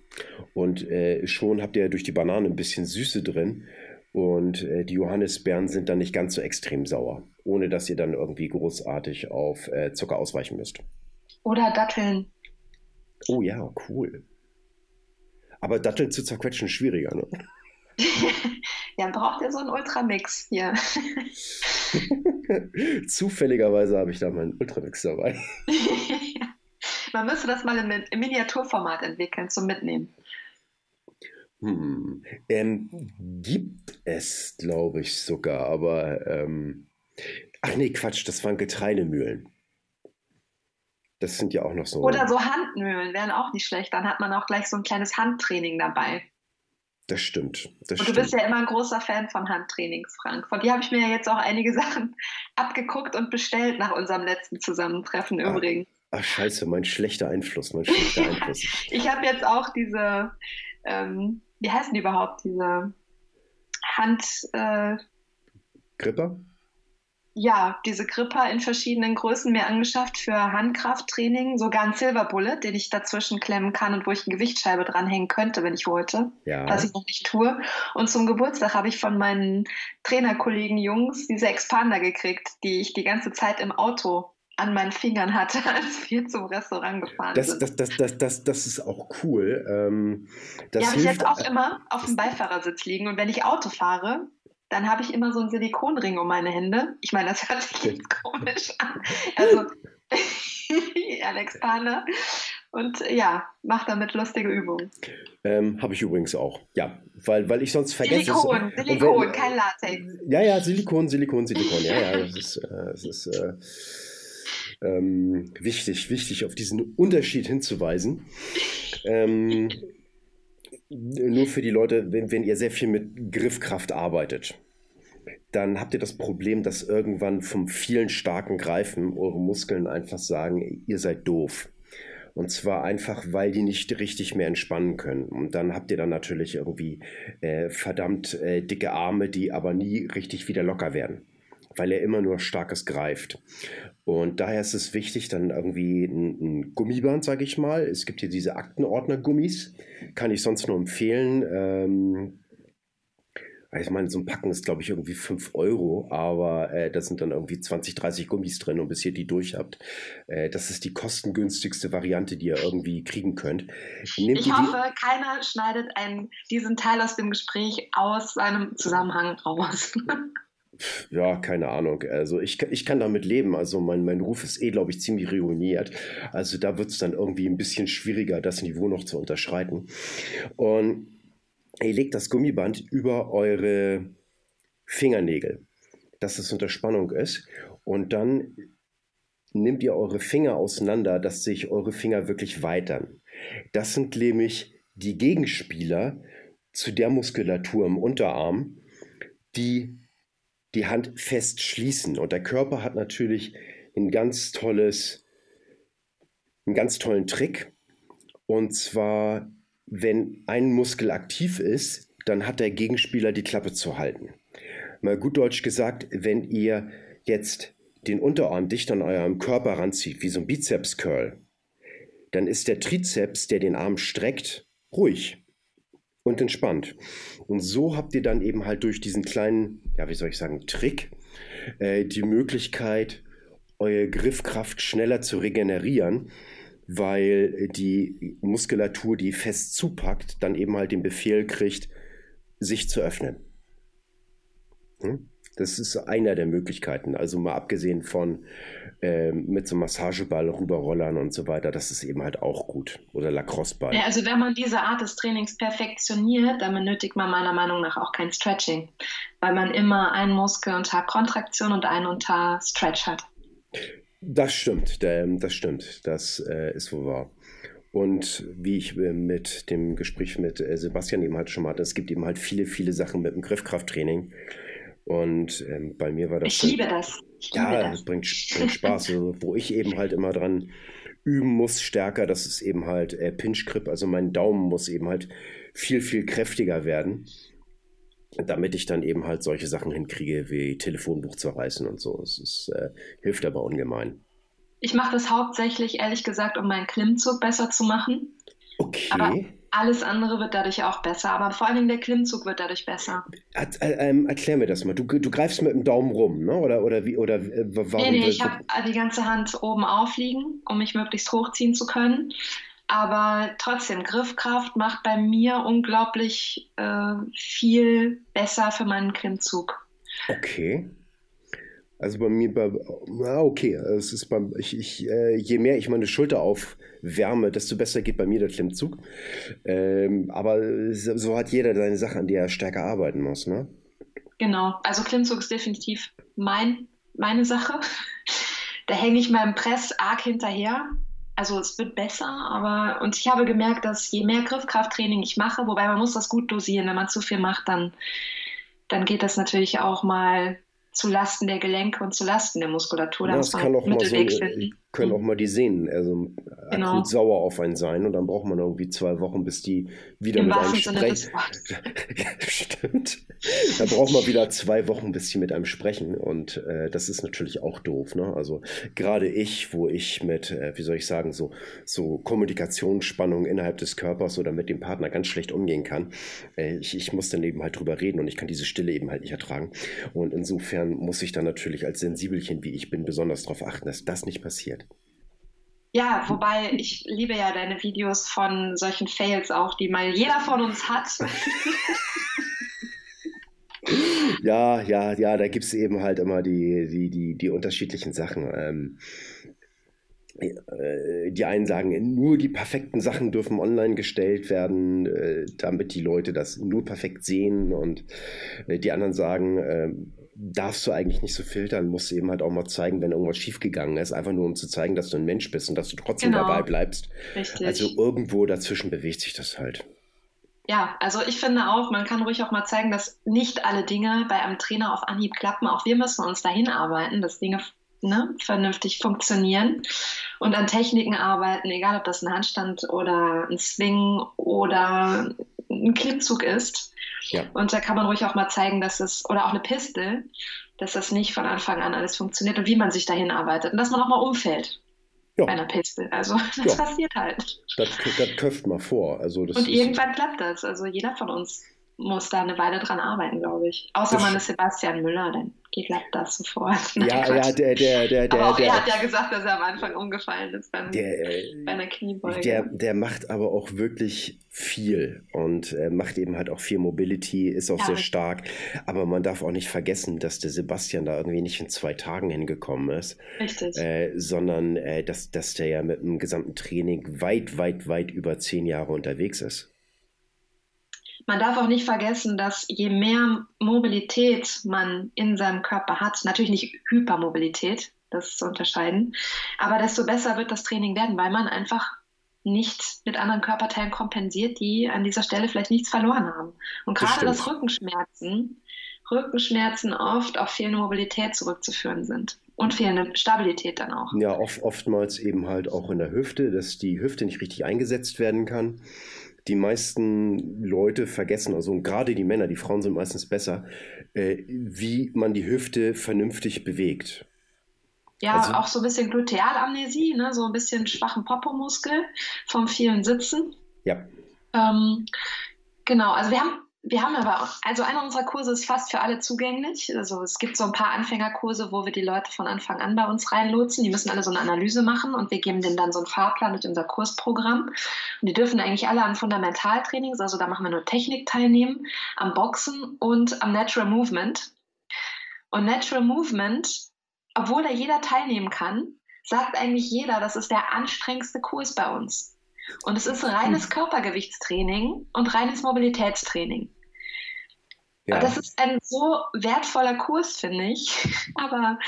Und äh, schon habt ihr durch die Banane ein bisschen Süße drin und äh, die Johannisbeeren sind dann nicht ganz so extrem sauer, ohne dass ihr dann irgendwie großartig auf äh, Zucker ausweichen müsst. Oder Datteln. Oh ja, cool. Aber Datteln zu zerquetschen schwieriger, ne? ja, braucht ihr so einen Ultramix hier. Zufälligerweise habe ich da meinen Ultramix dabei. Man müsste das mal im Miniaturformat entwickeln zum Mitnehmen. Hm. Ähm, gibt es, glaube ich, sogar, aber. Ähm, ach nee, Quatsch, das waren Getreidemühlen. Das sind ja auch noch so. Oder so Handmühlen wären auch nicht schlecht. Dann hat man auch gleich so ein kleines Handtraining dabei. Das stimmt. Das und du stimmt. bist ja immer ein großer Fan von Handtrainings, Frank. Von dir habe ich mir ja jetzt auch einige Sachen abgeguckt und bestellt nach unserem letzten Zusammentreffen ah, übrigens. Ach scheiße, mein schlechter Einfluss, mein schlechter Einfluss. ich habe jetzt auch diese ähm, wie heißen die überhaupt, diese Hand. Äh, Gripper? Ja, diese Gripper in verschiedenen Größen mir angeschafft für Handkrafttraining. Sogar ein Silver Bullet, den ich dazwischen klemmen kann und wo ich eine Gewichtsscheibe dranhängen könnte, wenn ich wollte. Ja. Was ich noch nicht tue. Und zum Geburtstag habe ich von meinen Trainerkollegen Jungs diese Expander gekriegt, die ich die ganze Zeit im Auto an meinen Fingern hatte, als wir zum Restaurant gefahren das, sind. Das, das, das, das, das ist auch cool. Ähm, das habe ich jetzt auch immer auf dem Beifahrersitz liegen. Und wenn ich Auto fahre, dann habe ich immer so einen Silikonring um meine Hände. Ich meine, das hört sich jetzt komisch an. Also, Alex Paner. Und ja, macht damit lustige Übungen. Ähm, habe ich übrigens auch. Ja, weil, weil ich sonst vergesse. Silikon, es, Silikon, wenn, kein Latex. Ja, ja, Silikon, Silikon, Silikon. Ja, ja, das ist, äh, das ist äh, ähm, wichtig, wichtig, auf diesen Unterschied hinzuweisen. Ähm, nur für die Leute, wenn, wenn ihr sehr viel mit Griffkraft arbeitet, dann habt ihr das Problem, dass irgendwann vom vielen starken Greifen eure Muskeln einfach sagen, ihr seid doof. Und zwar einfach, weil die nicht richtig mehr entspannen können. Und dann habt ihr dann natürlich irgendwie äh, verdammt äh, dicke Arme, die aber nie richtig wieder locker werden weil er immer nur starkes greift. Und daher ist es wichtig, dann irgendwie ein, ein Gummiband, sage ich mal. Es gibt hier diese Aktenordner-Gummis, kann ich sonst nur empfehlen. Ähm, ich meine, so ein Packen ist, glaube ich, irgendwie 5 Euro, aber äh, da sind dann irgendwie 20, 30 Gummis drin und bis ihr die durch habt. Äh, das ist die kostengünstigste Variante, die ihr irgendwie kriegen könnt. Nehmt ich hoffe, die... keiner schneidet einen, diesen Teil aus dem Gespräch aus seinem Zusammenhang raus. Ja, keine Ahnung. Also ich, ich kann damit leben. Also mein, mein Ruf ist eh, glaube ich, ziemlich ruiniert. Also da wird es dann irgendwie ein bisschen schwieriger, das Niveau noch zu unterschreiten. Und ihr legt das Gummiband über eure Fingernägel, dass es unter Spannung ist. Und dann nehmt ihr eure Finger auseinander, dass sich eure Finger wirklich weitern. Das sind nämlich die Gegenspieler zu der Muskulatur im Unterarm, die die Hand fest schließen. Und der Körper hat natürlich ein ganz tolles, einen ganz tollen Trick. Und zwar, wenn ein Muskel aktiv ist, dann hat der Gegenspieler die Klappe zu halten. Mal gut deutsch gesagt, wenn ihr jetzt den Unterarm dicht an eurem Körper ranzieht, wie so ein Bizeps-Curl, dann ist der Trizeps, der den Arm streckt, ruhig und entspannt. Und so habt ihr dann eben halt durch diesen kleinen, ja, wie soll ich sagen, Trick, äh, die Möglichkeit, eure Griffkraft schneller zu regenerieren, weil die Muskulatur, die fest zupackt, dann eben halt den Befehl kriegt, sich zu öffnen. Hm? Das ist einer der Möglichkeiten. Also mal abgesehen von äh, mit so einem Massageball rüberrollern und so weiter, das ist eben halt auch gut. Oder Lacrosseball. Ja, also wenn man diese Art des Trainings perfektioniert, dann benötigt man meiner Meinung nach auch kein Stretching, weil man immer einen Muskel unter Kontraktion und einen unter Stretch hat. Das stimmt, das stimmt. Das äh, ist wohl wahr. Und wie ich äh, mit dem Gespräch mit äh, Sebastian eben halt schon mal hatte, es gibt eben halt viele, viele Sachen mit dem Griffkrafttraining. Und ähm, bei mir war das. Ich liebe das. Ich ja, liebe das bringt, bringt Spaß. also, wo ich eben halt immer dran üben muss, stärker, das ist eben halt äh, Pinch Grip. Also mein Daumen muss eben halt viel, viel kräftiger werden, damit ich dann eben halt solche Sachen hinkriege, wie Telefonbuch zerreißen und so. Es ist, äh, hilft aber ungemein. Ich mache das hauptsächlich, ehrlich gesagt, um meinen Klimmzug besser zu machen. Okay. Aber alles andere wird dadurch auch besser, aber vor allem der Klimmzug wird dadurch besser. Äh, ähm, erklär mir das mal. Du, du greifst mit dem Daumen rum, ne? Oder, oder wie? Oder äh, warum? Nee, nee, ich habe die ganze Hand oben aufliegen, um mich möglichst hochziehen zu können. Aber trotzdem, Griffkraft macht bei mir unglaublich äh, viel besser für meinen Klimmzug. Okay. Also bei mir, bei, na okay, es ist beim, ich, ich, äh, je mehr ich meine Schulter aufwärme, desto besser geht bei mir der Klimmzug. Ähm, aber so hat jeder seine Sache, an der er stärker arbeiten muss, ne? Genau, also Klimmzug ist definitiv mein, meine Sache. Da hänge ich meinem Press arg hinterher. Also es wird besser, aber und ich habe gemerkt, dass je mehr Griffkrafttraining ich mache, wobei man muss das gut dosieren, wenn man zu viel macht, dann, dann geht das natürlich auch mal zu Lasten der Gelenke und zu Lasten der Muskulatur. Da ja, das kann auch mal so, können auch mal die Sehnen also genau. akut sauer auf einen sein und dann braucht man irgendwie zwei Wochen, bis die wieder Im mit einem sprechen. Stimmt. Da braucht man wieder zwei Wochen, bis die mit einem sprechen und äh, das ist natürlich auch doof. Ne? Also gerade ich, wo ich mit, äh, wie soll ich sagen, so, so Kommunikationsspannung innerhalb des Körpers oder mit dem Partner ganz schlecht umgehen kann, äh, ich, ich muss dann eben halt drüber reden und ich kann diese Stille eben halt nicht ertragen. Und insofern muss ich dann natürlich als Sensibelchen, wie ich bin, besonders darauf achten, dass das nicht passiert. Ja, wobei ich liebe ja deine Videos von solchen Fails auch, die mal jeder von uns hat. ja, ja, ja, da gibt es eben halt immer die, die, die, die unterschiedlichen Sachen. Ähm, äh, die einen sagen, nur die perfekten Sachen dürfen online gestellt werden, äh, damit die Leute das nur perfekt sehen. Und äh, die anderen sagen, darfst du eigentlich nicht so filtern, musst du eben halt auch mal zeigen, wenn irgendwas schiefgegangen ist, einfach nur um zu zeigen, dass du ein Mensch bist und dass du trotzdem genau. dabei bleibst. Richtig. Also irgendwo dazwischen bewegt sich das halt. Ja, also ich finde auch, man kann ruhig auch mal zeigen, dass nicht alle Dinge bei einem Trainer auf Anhieb klappen. Auch wir müssen uns dahin arbeiten, dass Dinge ne, vernünftig funktionieren und an Techniken arbeiten, egal ob das ein Handstand oder ein Swing oder ein Klimmzug ist. Ja. Und da kann man ruhig auch mal zeigen, dass es, oder auch eine Piste, dass das nicht von Anfang an alles funktioniert und wie man sich dahin arbeitet und dass man auch mal umfällt. Ja. Bei einer Piste. Also das ja. passiert halt. Das, das köpft mal vor. Also, und irgendwann klappt das. Also jeder von uns muss da eine Weile dran arbeiten, glaube ich. Außer man ist Sebastian Müller, dann klappt das sofort. Nein, ja, Quatsch. ja, der, der, der, der. Aber der, er hat ja gesagt, dass er am Anfang umgefallen ist beim, der, bei einer Kniebeuge. Der, der macht aber auch wirklich viel und äh, macht eben halt auch viel Mobility, ist auch ja, sehr stark. Aber man darf auch nicht vergessen, dass der Sebastian da irgendwie nicht in zwei Tagen hingekommen ist. Richtig. Äh, sondern äh, dass, dass der ja mit dem gesamten Training weit, weit, weit über zehn Jahre unterwegs ist. Man darf auch nicht vergessen, dass je mehr Mobilität man in seinem Körper hat, natürlich nicht Hypermobilität, das ist zu unterscheiden, aber desto besser wird das Training werden, weil man einfach nicht mit anderen Körperteilen kompensiert, die an dieser Stelle vielleicht nichts verloren haben. Und gerade das, das Rückenschmerzen, Rückenschmerzen oft auf fehlende Mobilität zurückzuführen sind und fehlende Stabilität dann auch. Ja, oft, oftmals eben halt auch in der Hüfte, dass die Hüfte nicht richtig eingesetzt werden kann die meisten Leute vergessen, also gerade die Männer, die Frauen sind meistens besser, äh, wie man die Hüfte vernünftig bewegt. Ja, also, auch so ein bisschen Glutealamnesie, ne? so ein bisschen schwachen Popomuskel vom vielen Sitzen. Ja. Ähm, genau, also wir haben wir haben aber, also einer unserer Kurse ist fast für alle zugänglich. Also es gibt so ein paar Anfängerkurse, wo wir die Leute von Anfang an bei uns reinlotsen. Die müssen alle so eine Analyse machen und wir geben denen dann so einen Fahrplan mit unser Kursprogramm. Und die dürfen eigentlich alle an Fundamentaltrainings, also da machen wir nur Technik teilnehmen, am Boxen und am Natural Movement. Und Natural Movement, obwohl da jeder teilnehmen kann, sagt eigentlich jeder, das ist der anstrengendste Kurs bei uns. Und es ist reines hm. Körpergewichtstraining und reines Mobilitätstraining. Ja. Das ist ein so wertvoller Kurs, finde ich. Aber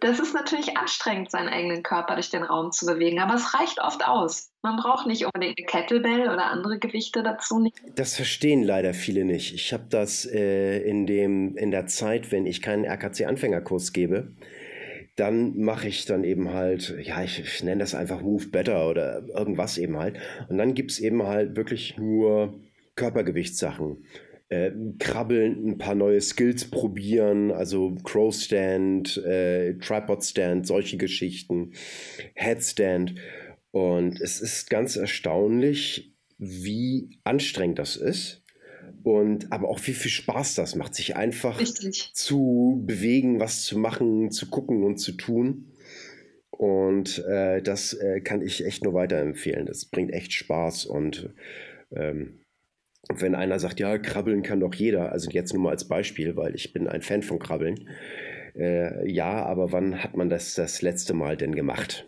das ist natürlich anstrengend, seinen eigenen Körper durch den Raum zu bewegen. Aber es reicht oft aus. Man braucht nicht unbedingt eine Kettlebell oder andere Gewichte dazu. Das verstehen leider viele nicht. Ich habe das äh, in, dem, in der Zeit, wenn ich keinen RKC-Anfängerkurs gebe, dann mache ich dann eben halt, ja, ich, ich nenne das einfach Move Better oder irgendwas eben halt. Und dann gibt es eben halt wirklich nur Körpergewichtssachen. Äh, krabbeln, ein paar neue Skills probieren, also Crow Stand, äh, Tripod Stand, solche Geschichten, Headstand. Und es ist ganz erstaunlich, wie anstrengend das ist und aber auch wie viel Spaß das macht, sich einfach Richtig. zu bewegen, was zu machen, zu gucken und zu tun. Und äh, das äh, kann ich echt nur weiterempfehlen. Das bringt echt Spaß. Und ähm, wenn einer sagt, ja, krabbeln kann doch jeder, also jetzt nur mal als Beispiel, weil ich bin ein Fan von Krabbeln. Äh, ja, aber wann hat man das das letzte Mal denn gemacht?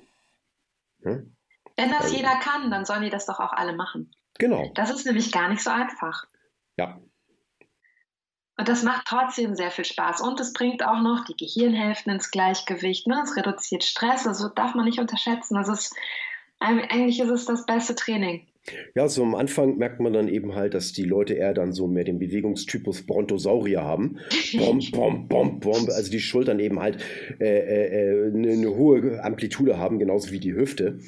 Hm? Wenn das also, jeder kann, dann sollen die das doch auch alle machen. Genau. Das ist nämlich gar nicht so einfach. Ja. Und das macht trotzdem sehr viel Spaß. Und es bringt auch noch die Gehirnhälften ins Gleichgewicht. Ne? Es reduziert Stress, das darf man nicht unterschätzen. Das ist, eigentlich ist es das beste Training. Ja, so am Anfang merkt man dann eben halt, dass die Leute eher dann so mehr den Bewegungstypus Brontosaurier haben. Bom, bom, bom, bom. Also die Schultern eben halt äh, äh, eine, äh, eine hohe Amplitude haben, genauso wie die Hüfte.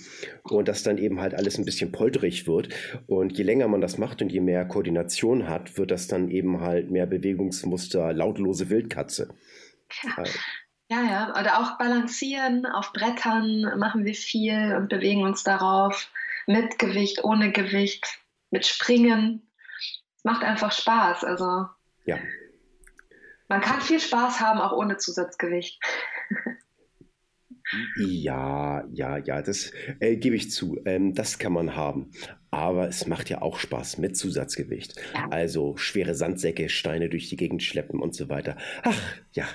Und dass dann eben halt alles ein bisschen polterig wird. Und je länger man das macht und je mehr Koordination hat, wird das dann eben halt mehr Bewegungsmuster, lautlose Wildkatze. Ja. Ja, ja, oder auch balancieren auf Brettern machen wir viel und bewegen uns darauf mit Gewicht, ohne Gewicht, mit Springen. Es macht einfach Spaß. Also ja. man kann viel Spaß haben, auch ohne Zusatzgewicht. Ja, ja, ja, das äh, gebe ich zu. Ähm, das kann man haben. Aber es macht ja auch Spaß mit Zusatzgewicht. Ja. Also schwere Sandsäcke, Steine durch die Gegend schleppen und so weiter. Ach, ja.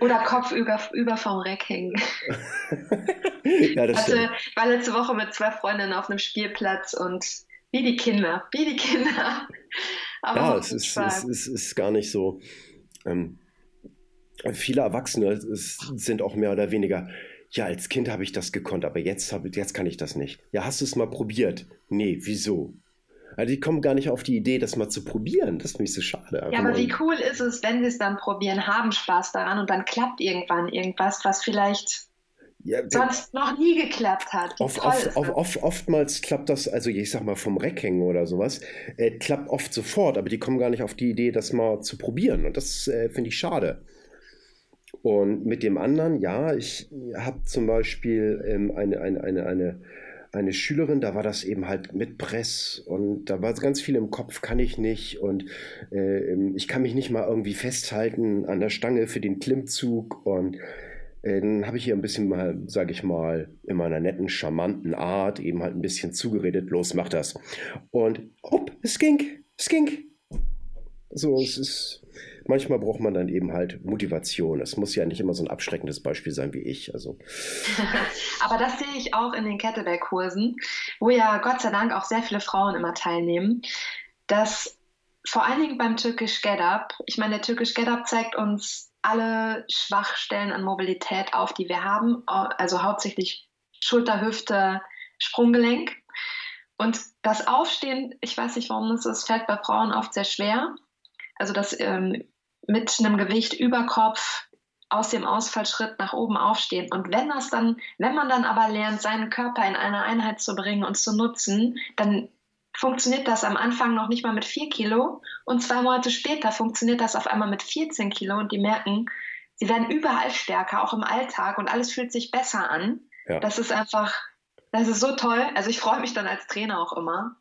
Oder Kopf über, über vom Reck hängen. ja, das also, ich war letzte Woche mit zwei Freundinnen auf einem Spielplatz und wie die Kinder, wie die Kinder. Aber ja, es ist, es, ist, ist gar nicht so. Ähm, viele Erwachsene sind auch mehr oder weniger, ja, als Kind habe ich das gekonnt, aber jetzt, hab, jetzt kann ich das nicht. Ja, hast du es mal probiert? Nee, wieso? Also die kommen gar nicht auf die Idee, das mal zu probieren. Das finde ich so schade. ja, aber wie cool ist es, wenn sie es dann probieren, haben Spaß daran und dann klappt irgendwann irgendwas, was vielleicht ja, sonst noch nie geklappt hat. Oft, oft, oft, oftmals klappt das, also ich sag mal vom Reckhängen oder sowas, äh, klappt oft sofort, aber die kommen gar nicht auf die Idee, das mal zu probieren. Und das äh, finde ich schade. Und mit dem anderen, ja, ich habe zum Beispiel ähm, eine, eine, eine, eine eine Schülerin, da war das eben halt mit Press und da war ganz viel im Kopf, kann ich nicht und äh, ich kann mich nicht mal irgendwie festhalten an der Stange für den Klimmzug und äh, dann habe ich ihr ein bisschen mal, sage ich mal, in meiner netten, charmanten Art eben halt ein bisschen zugeredet, los, mach das. Und hopp, es ging, es ging. So, es ist, manchmal braucht man dann eben halt Motivation. Es muss ja nicht immer so ein abschreckendes Beispiel sein wie ich. Also. Aber das sehe ich auch in den Kettlebell-Kursen, wo ja Gott sei Dank auch sehr viele Frauen immer teilnehmen, dass vor allen Dingen beim Türkisch Get Up, ich meine, der Türkisch Get Up zeigt uns alle Schwachstellen an Mobilität auf, die wir haben, also hauptsächlich Schulter, Hüfte, Sprunggelenk. Und das Aufstehen, ich weiß nicht, warum es ist, fällt bei Frauen oft sehr schwer. Also das ähm, mit einem Gewicht über Kopf aus dem Ausfallschritt nach oben aufstehen. Und wenn das dann, wenn man dann aber lernt, seinen Körper in eine Einheit zu bringen und zu nutzen, dann funktioniert das am Anfang noch nicht mal mit 4 Kilo und zwei Monate später funktioniert das auf einmal mit 14 Kilo und die merken, sie werden überall stärker, auch im Alltag und alles fühlt sich besser an. Ja. Das ist einfach, das ist so toll. Also ich freue mich dann als Trainer auch immer.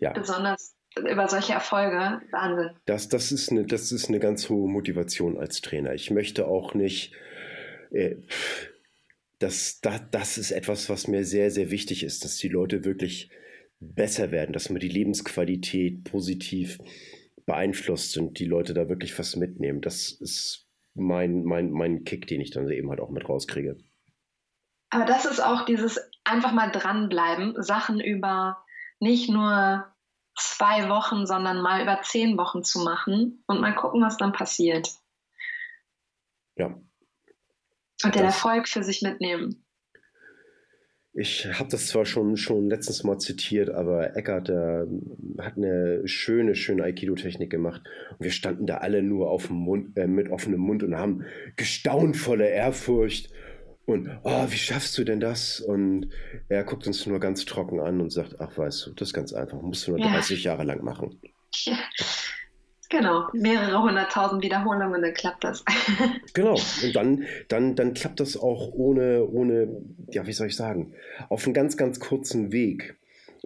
Ja. Besonders über solche Erfolge. Wahnsinn. Das, das, ist eine, das ist eine ganz hohe Motivation als Trainer. Ich möchte auch nicht. Äh, das, das, das ist etwas, was mir sehr, sehr wichtig ist, dass die Leute wirklich besser werden, dass man die Lebensqualität positiv beeinflusst und die Leute da wirklich was mitnehmen. Das ist mein, mein, mein Kick, den ich dann eben halt auch mit rauskriege. Aber das ist auch dieses einfach mal dranbleiben, Sachen über nicht nur zwei Wochen, sondern mal über zehn Wochen zu machen und mal gucken, was dann passiert. Ja. Und den Erfolg für sich mitnehmen. Ich habe das zwar schon, schon letztens mal zitiert, aber Eckart der hat eine schöne, schöne Aikido-Technik gemacht. Und wir standen da alle nur auf dem Mund, äh, mit offenem Mund und haben gestaunt voller Ehrfurcht. Und, oh, wie schaffst du denn das? Und er guckt uns nur ganz trocken an und sagt, ach, weißt du, das ist ganz einfach, musst du nur ja. 30 Jahre lang machen. Ja. Genau, mehrere hunderttausend Wiederholungen, dann klappt das. genau, und dann, dann, dann klappt das auch ohne, ohne, ja, wie soll ich sagen, auf einem ganz, ganz kurzen Weg.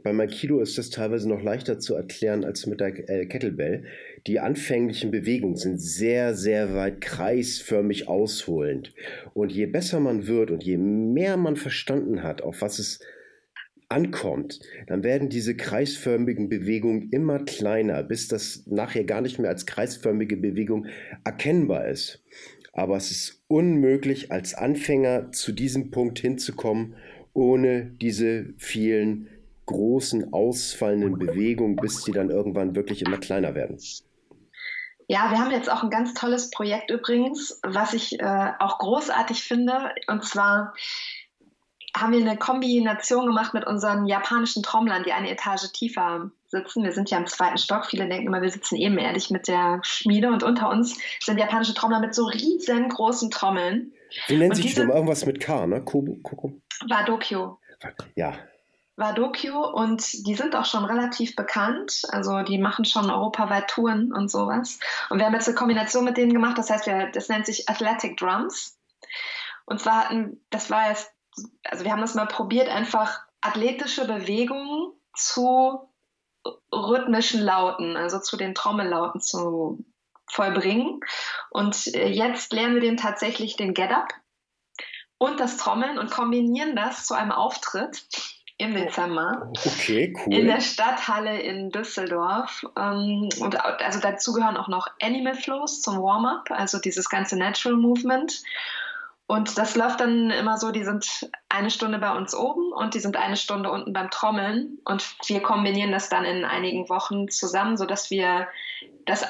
Beim Aikido ist das teilweise noch leichter zu erklären als mit der äh, Kettlebell. Die anfänglichen Bewegungen sind sehr, sehr weit kreisförmig ausholend. Und je besser man wird und je mehr man verstanden hat, auf was es ankommt, dann werden diese kreisförmigen Bewegungen immer kleiner, bis das nachher gar nicht mehr als kreisförmige Bewegung erkennbar ist. Aber es ist unmöglich, als Anfänger zu diesem Punkt hinzukommen, ohne diese vielen großen, ausfallenden Bewegungen, bis die dann irgendwann wirklich immer kleiner werden. Ja, wir haben jetzt auch ein ganz tolles Projekt übrigens, was ich äh, auch großartig finde. Und zwar haben wir eine Kombination gemacht mit unseren japanischen Trommlern, die eine Etage tiefer sitzen. Wir sind ja im zweiten Stock. Viele denken immer, wir sitzen ebenerdig mit der Schmiede und unter uns sind japanische Trommler mit so riesengroßen Trommeln. Wie nennen sich die denn? Irgendwas mit K, ne? Kobo, Koko? Wadokyo. Ja. Wadokyo und die sind auch schon relativ bekannt. Also die machen schon europaweit Touren und sowas. Und wir haben jetzt eine Kombination mit denen gemacht. Das heißt, wir, das nennt sich Athletic Drums. Und zwar hatten, das war jetzt also wir haben das mal probiert, einfach athletische Bewegungen zu rhythmischen Lauten, also zu den Trommellauten zu vollbringen. Und äh, jetzt lernen wir den tatsächlich den Get-Up und das Trommeln und kombinieren das zu einem Auftritt im Dezember. Okay, cool. In der Stadthalle in Düsseldorf. Ähm, und also dazu gehören auch noch Animal Flows zum Warm-up, also dieses ganze Natural Movement. Und das läuft dann immer so, die sind eine Stunde bei uns oben und die sind eine Stunde unten beim Trommeln. Und wir kombinieren das dann in einigen Wochen zusammen, sodass wir das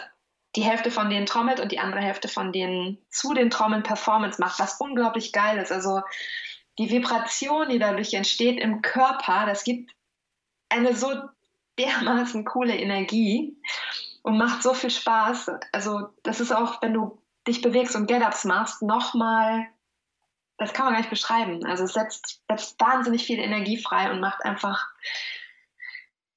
die Hälfte von denen trommelt und die andere Hälfte von denen zu den Trommeln Performance macht, was unglaublich geil ist. Also die Vibration, die dadurch entsteht im Körper, das gibt eine so dermaßen coole Energie und macht so viel Spaß. Also das ist auch, wenn du dich bewegst und Get-Ups machst, nochmal das kann man gar nicht beschreiben. Also es setzt, setzt wahnsinnig viel Energie frei und macht einfach,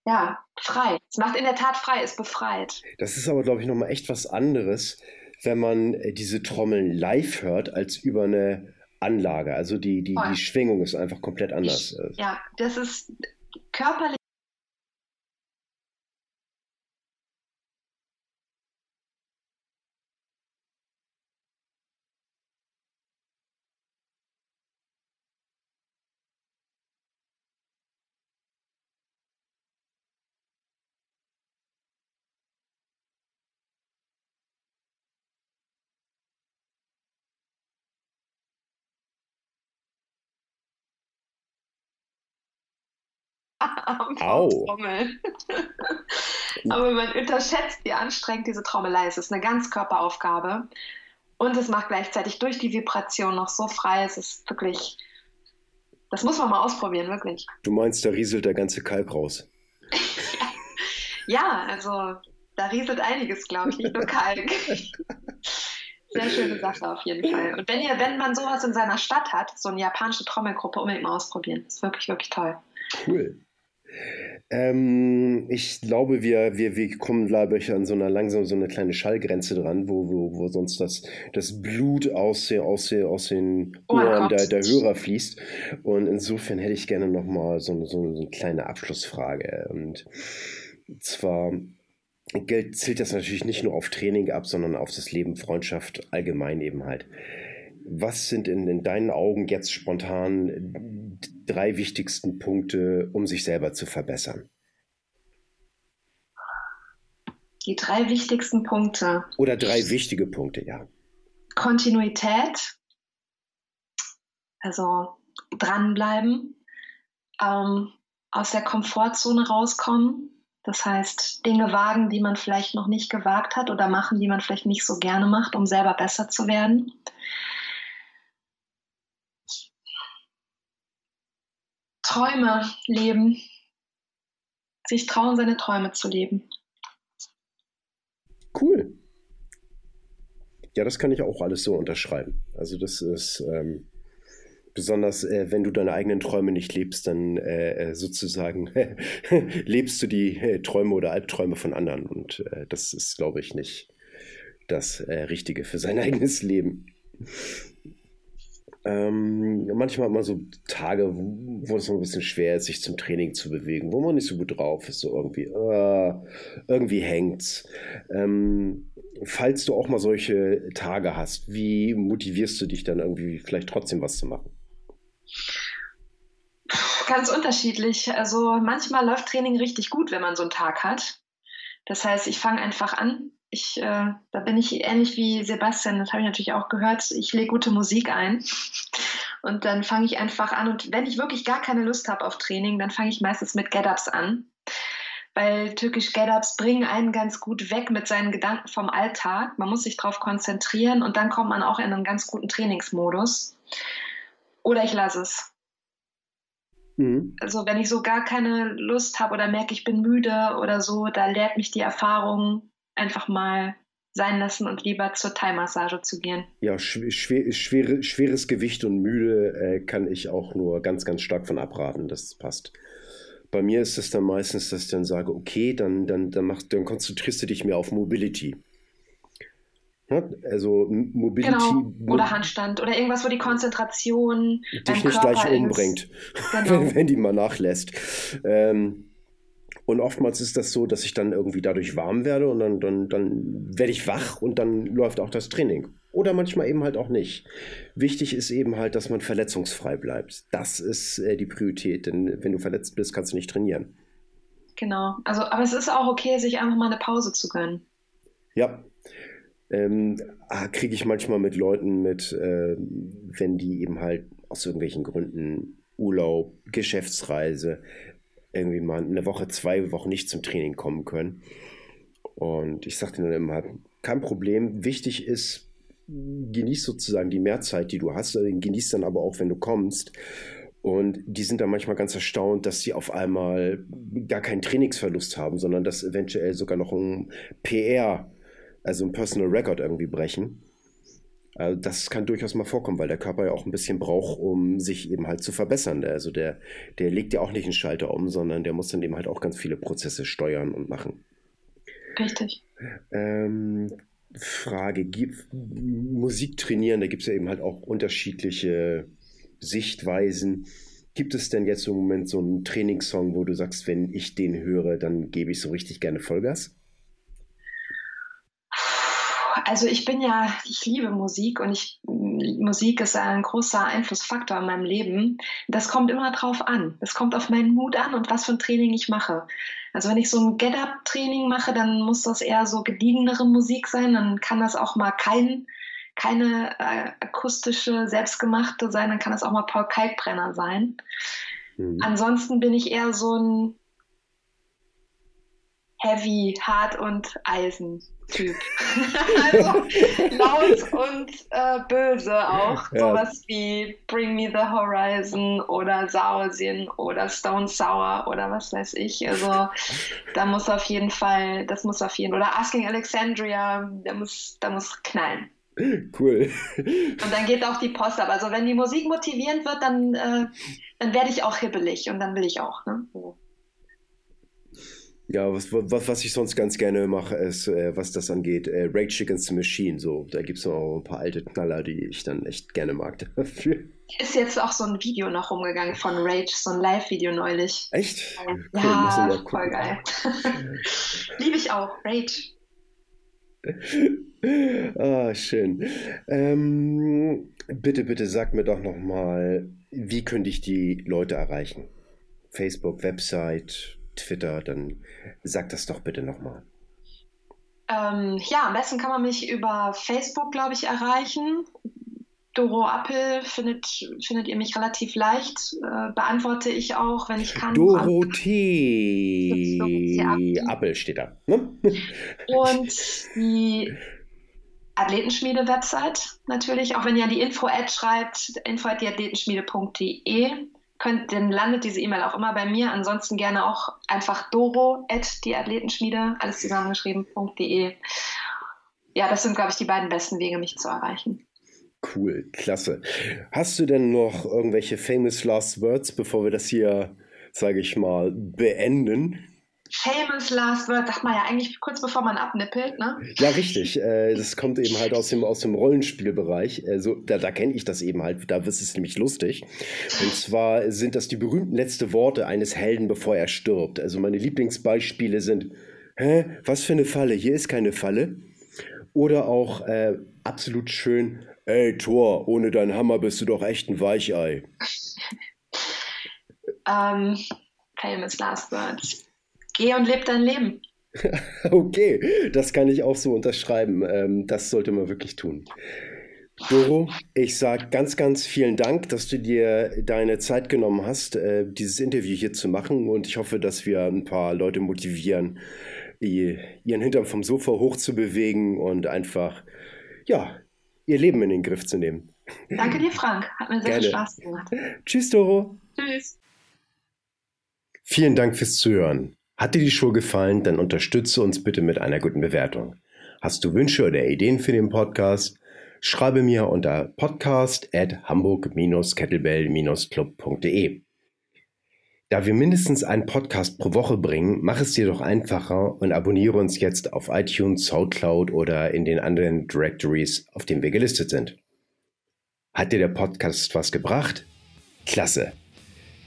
ja, frei. Es macht in der Tat frei, ist befreit. Das ist aber, glaube ich, nochmal echt was anderes, wenn man äh, diese Trommeln live hört, als über eine Anlage. Also die, die, die Schwingung ist einfach komplett anders. Ich, ja, das ist körperlich am Trommel. Aber man unterschätzt, wie anstrengend diese Trommelei ist. Es ist eine Ganzkörperaufgabe. Und es macht gleichzeitig durch die Vibration noch so frei. Es ist wirklich, das muss man mal ausprobieren, wirklich. Du meinst, da rieselt der ganze Kalk raus? ja, also da rieselt einiges, glaube ich, nicht nur Kalk. Sehr schöne Sache auf jeden Fall. Und wenn ihr, wenn man sowas in seiner Stadt hat, so eine japanische Trommelgruppe, unbedingt mal ausprobieren. Das ist wirklich, wirklich toll. Cool. Ähm, ich glaube, wir, wir, wir kommen, glaube ich, an so einer langsam so eine kleine Schallgrenze dran, wo, wo, wo sonst das, das Blut aus, den, aus, den, aus den oh Ohren der, der Hörer fließt. Und insofern hätte ich gerne nochmal so, so, so eine kleine Abschlussfrage. Und zwar, Geld zielt das natürlich nicht nur auf Training ab, sondern auf das Leben, Freundschaft allgemein eben halt. Was sind in, in deinen Augen jetzt spontan drei wichtigsten Punkte, um sich selber zu verbessern? Die drei wichtigsten Punkte. Oder drei wichtige Punkte, ja. Kontinuität, also dranbleiben, ähm, aus der Komfortzone rauskommen, das heißt Dinge wagen, die man vielleicht noch nicht gewagt hat oder machen, die man vielleicht nicht so gerne macht, um selber besser zu werden. Träume leben, sich trauen, seine Träume zu leben. Cool. Ja, das kann ich auch alles so unterschreiben. Also das ist ähm, besonders, äh, wenn du deine eigenen Träume nicht lebst, dann äh, äh sozusagen lebst du die äh, Träume oder Albträume von anderen. Und äh, das ist, glaube ich, nicht das äh, Richtige für sein eigenes Leben. Ähm, manchmal hat man so Tage, wo es so ein bisschen schwer ist, sich zum Training zu bewegen, wo man nicht so gut drauf ist, so irgendwie, äh, irgendwie hängt's. Ähm, falls du auch mal solche Tage hast, wie motivierst du dich dann irgendwie vielleicht trotzdem was zu machen? Ganz unterschiedlich. Also manchmal läuft Training richtig gut, wenn man so einen Tag hat. Das heißt, ich fange einfach an, ich, äh, da bin ich ähnlich wie Sebastian, das habe ich natürlich auch gehört. Ich lege gute Musik ein und dann fange ich einfach an. Und wenn ich wirklich gar keine Lust habe auf Training, dann fange ich meistens mit Get-Ups an. Weil türkisch Get-Ups bringen einen ganz gut weg mit seinen Gedanken vom Alltag. Man muss sich darauf konzentrieren und dann kommt man auch in einen ganz guten Trainingsmodus. Oder ich lasse es. Mhm. Also wenn ich so gar keine Lust habe oder merke, ich bin müde oder so, da lehrt mich die Erfahrung, einfach mal sein lassen und lieber zur Thai-Massage zu gehen. Ja, schwer, schwere, schweres Gewicht und müde äh, kann ich auch nur ganz, ganz stark von abraten. Das passt. Bei mir ist es dann meistens, dass ich dann sage, okay, dann, dann, dann, mach, dann konzentrierst du dich mehr auf Mobility. Ja, also Mobility. Genau. Oder Handstand oder irgendwas, wo die Konzentration dich nicht Körper gleich umbringt, genau. wenn, wenn, die mal nachlässt. Ähm, und oftmals ist das so, dass ich dann irgendwie dadurch warm werde und dann, dann, dann werde ich wach und dann läuft auch das Training. Oder manchmal eben halt auch nicht. Wichtig ist eben halt, dass man verletzungsfrei bleibt. Das ist äh, die Priorität, denn wenn du verletzt bist, kannst du nicht trainieren. Genau. Also, aber es ist auch okay, sich einfach mal eine Pause zu gönnen. Ja. Ähm, ah, Kriege ich manchmal mit Leuten mit, äh, wenn die eben halt aus irgendwelchen Gründen Urlaub, Geschäftsreise, irgendwie mal eine Woche, zwei Wochen nicht zum Training kommen können. Und ich sagte dann immer, kein Problem. Wichtig ist, genieß sozusagen die Mehrzeit, die du hast. Also genieß dann aber auch, wenn du kommst. Und die sind dann manchmal ganz erstaunt, dass sie auf einmal gar keinen Trainingsverlust haben, sondern dass eventuell sogar noch ein PR, also ein Personal Record irgendwie brechen. Also das kann durchaus mal vorkommen, weil der Körper ja auch ein bisschen braucht, um sich eben halt zu verbessern. Also der, der legt ja auch nicht einen Schalter um, sondern der muss dann eben halt auch ganz viele Prozesse steuern und machen. Richtig. Ähm, Frage, gibt, Musik trainieren, da gibt es ja eben halt auch unterschiedliche Sichtweisen. Gibt es denn jetzt im Moment so einen Trainingssong, wo du sagst, wenn ich den höre, dann gebe ich so richtig gerne Vollgas? Also ich bin ja, ich liebe Musik und ich, Musik ist ein großer Einflussfaktor in meinem Leben. Das kommt immer drauf an. Es kommt auf meinen Mut an und was für ein Training ich mache. Also wenn ich so ein Get-Up-Training mache, dann muss das eher so gediegenere Musik sein. Dann kann das auch mal kein, keine äh, akustische, selbstgemachte sein. Dann kann das auch mal Paul Kalkbrenner sein. Mhm. Ansonsten bin ich eher so ein Heavy, Hart und Eisen. Typ. also laut und äh, böse auch. Ja. Sowas wie Bring Me the Horizon oder Sauersinn oder Stone Sour oder was weiß ich. Also da muss auf jeden Fall, das muss auf jeden Fall. Oder Asking Alexandria, da muss, da muss knallen. Cool. Und dann geht auch die Post ab. Also wenn die Musik motivierend wird, dann, äh, dann werde ich auch hibbelig und dann will ich auch. Ne? So. Ja, was, was, was ich sonst ganz gerne mache, ist, äh, was das angeht, äh, Rage Against the Machine. So, da gibt es noch ein paar alte Knaller, die ich dann echt gerne mag dafür. Ist jetzt auch so ein Video noch rumgegangen von Rage, so ein Live-Video neulich. Echt? Cool, ja, voll geil. Liebe ich auch, Rage. ah, schön. Ähm, bitte, bitte sag mir doch nochmal, wie könnte ich die Leute erreichen? Facebook, Website, Twitter, dann sag das doch bitte nochmal. Ähm, ja, am besten kann man mich über Facebook, glaube ich, erreichen. Doro Appel findet, findet ihr mich relativ leicht. Äh, beantworte ich auch, wenn ich kann. Dorothee Appel steht da. Ne? Und die Athletenschmiede-Website natürlich, auch wenn ihr an die Info-Ad schreibt, info.diathletenschmiede.de könnt, dann landet diese E-Mail auch immer bei mir. Ansonsten gerne auch einfach doro at die Athletenschmiede, alles zusammengeschrieben.de. Ja, das sind, glaube ich, die beiden besten Wege, mich zu erreichen. Cool, klasse. Hast du denn noch irgendwelche famous last words, bevor wir das hier, sage ich mal, beenden? Famous Last Word sagt man ja eigentlich kurz bevor man abnippelt, ne? Ja, richtig. Äh, das kommt eben halt aus dem, aus dem Rollenspielbereich. Also, da, da kenne ich das eben halt, da wird es nämlich lustig. Und zwar sind das die berühmten letzte Worte eines Helden, bevor er stirbt. Also meine Lieblingsbeispiele sind, hä, was für eine Falle? Hier ist keine Falle. Oder auch äh, absolut schön, ey Thor, ohne deinen Hammer bist du doch echt ein Weichei. ähm, famous Last Words. Geh und leb dein Leben. okay, das kann ich auch so unterschreiben. Ähm, das sollte man wirklich tun. Doro, ich sage ganz, ganz vielen Dank, dass du dir deine Zeit genommen hast, äh, dieses Interview hier zu machen. Und ich hoffe, dass wir ein paar Leute motivieren, ihren Hintern vom Sofa hochzubewegen und einfach, ja, ihr Leben in den Griff zu nehmen. Danke dir, Frank. Hat mir sehr Gerne. viel Spaß gemacht. Tschüss, Doro. Tschüss. Vielen Dank fürs Zuhören. Hat dir die Show gefallen, dann unterstütze uns bitte mit einer guten Bewertung. Hast du Wünsche oder Ideen für den Podcast? Schreibe mir unter podcast at hamburg-kettlebell-club.de. Da wir mindestens einen Podcast pro Woche bringen, mach es dir doch einfacher und abonniere uns jetzt auf iTunes, Soundcloud oder in den anderen Directories, auf denen wir gelistet sind. Hat dir der Podcast was gebracht? Klasse!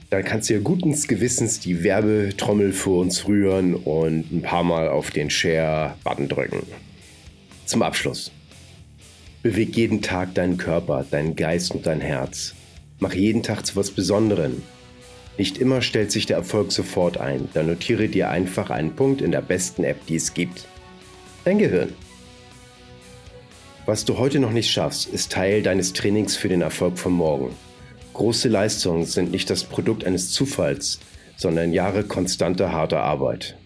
Dann kannst du ja guten Gewissens die Werbetrommel für uns rühren und ein paar Mal auf den Share-Button drücken. Zum Abschluss. Beweg jeden Tag deinen Körper, deinen Geist und dein Herz. Mach jeden Tag zu was Besonderem. Nicht immer stellt sich der Erfolg sofort ein, dann notiere dir einfach einen Punkt in der besten App, die es gibt. Dein Gehirn. Was du heute noch nicht schaffst, ist Teil deines Trainings für den Erfolg von morgen. Große Leistungen sind nicht das Produkt eines Zufalls, sondern Jahre konstanter harter Arbeit.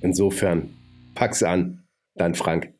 Insofern, pack's an, dein Frank.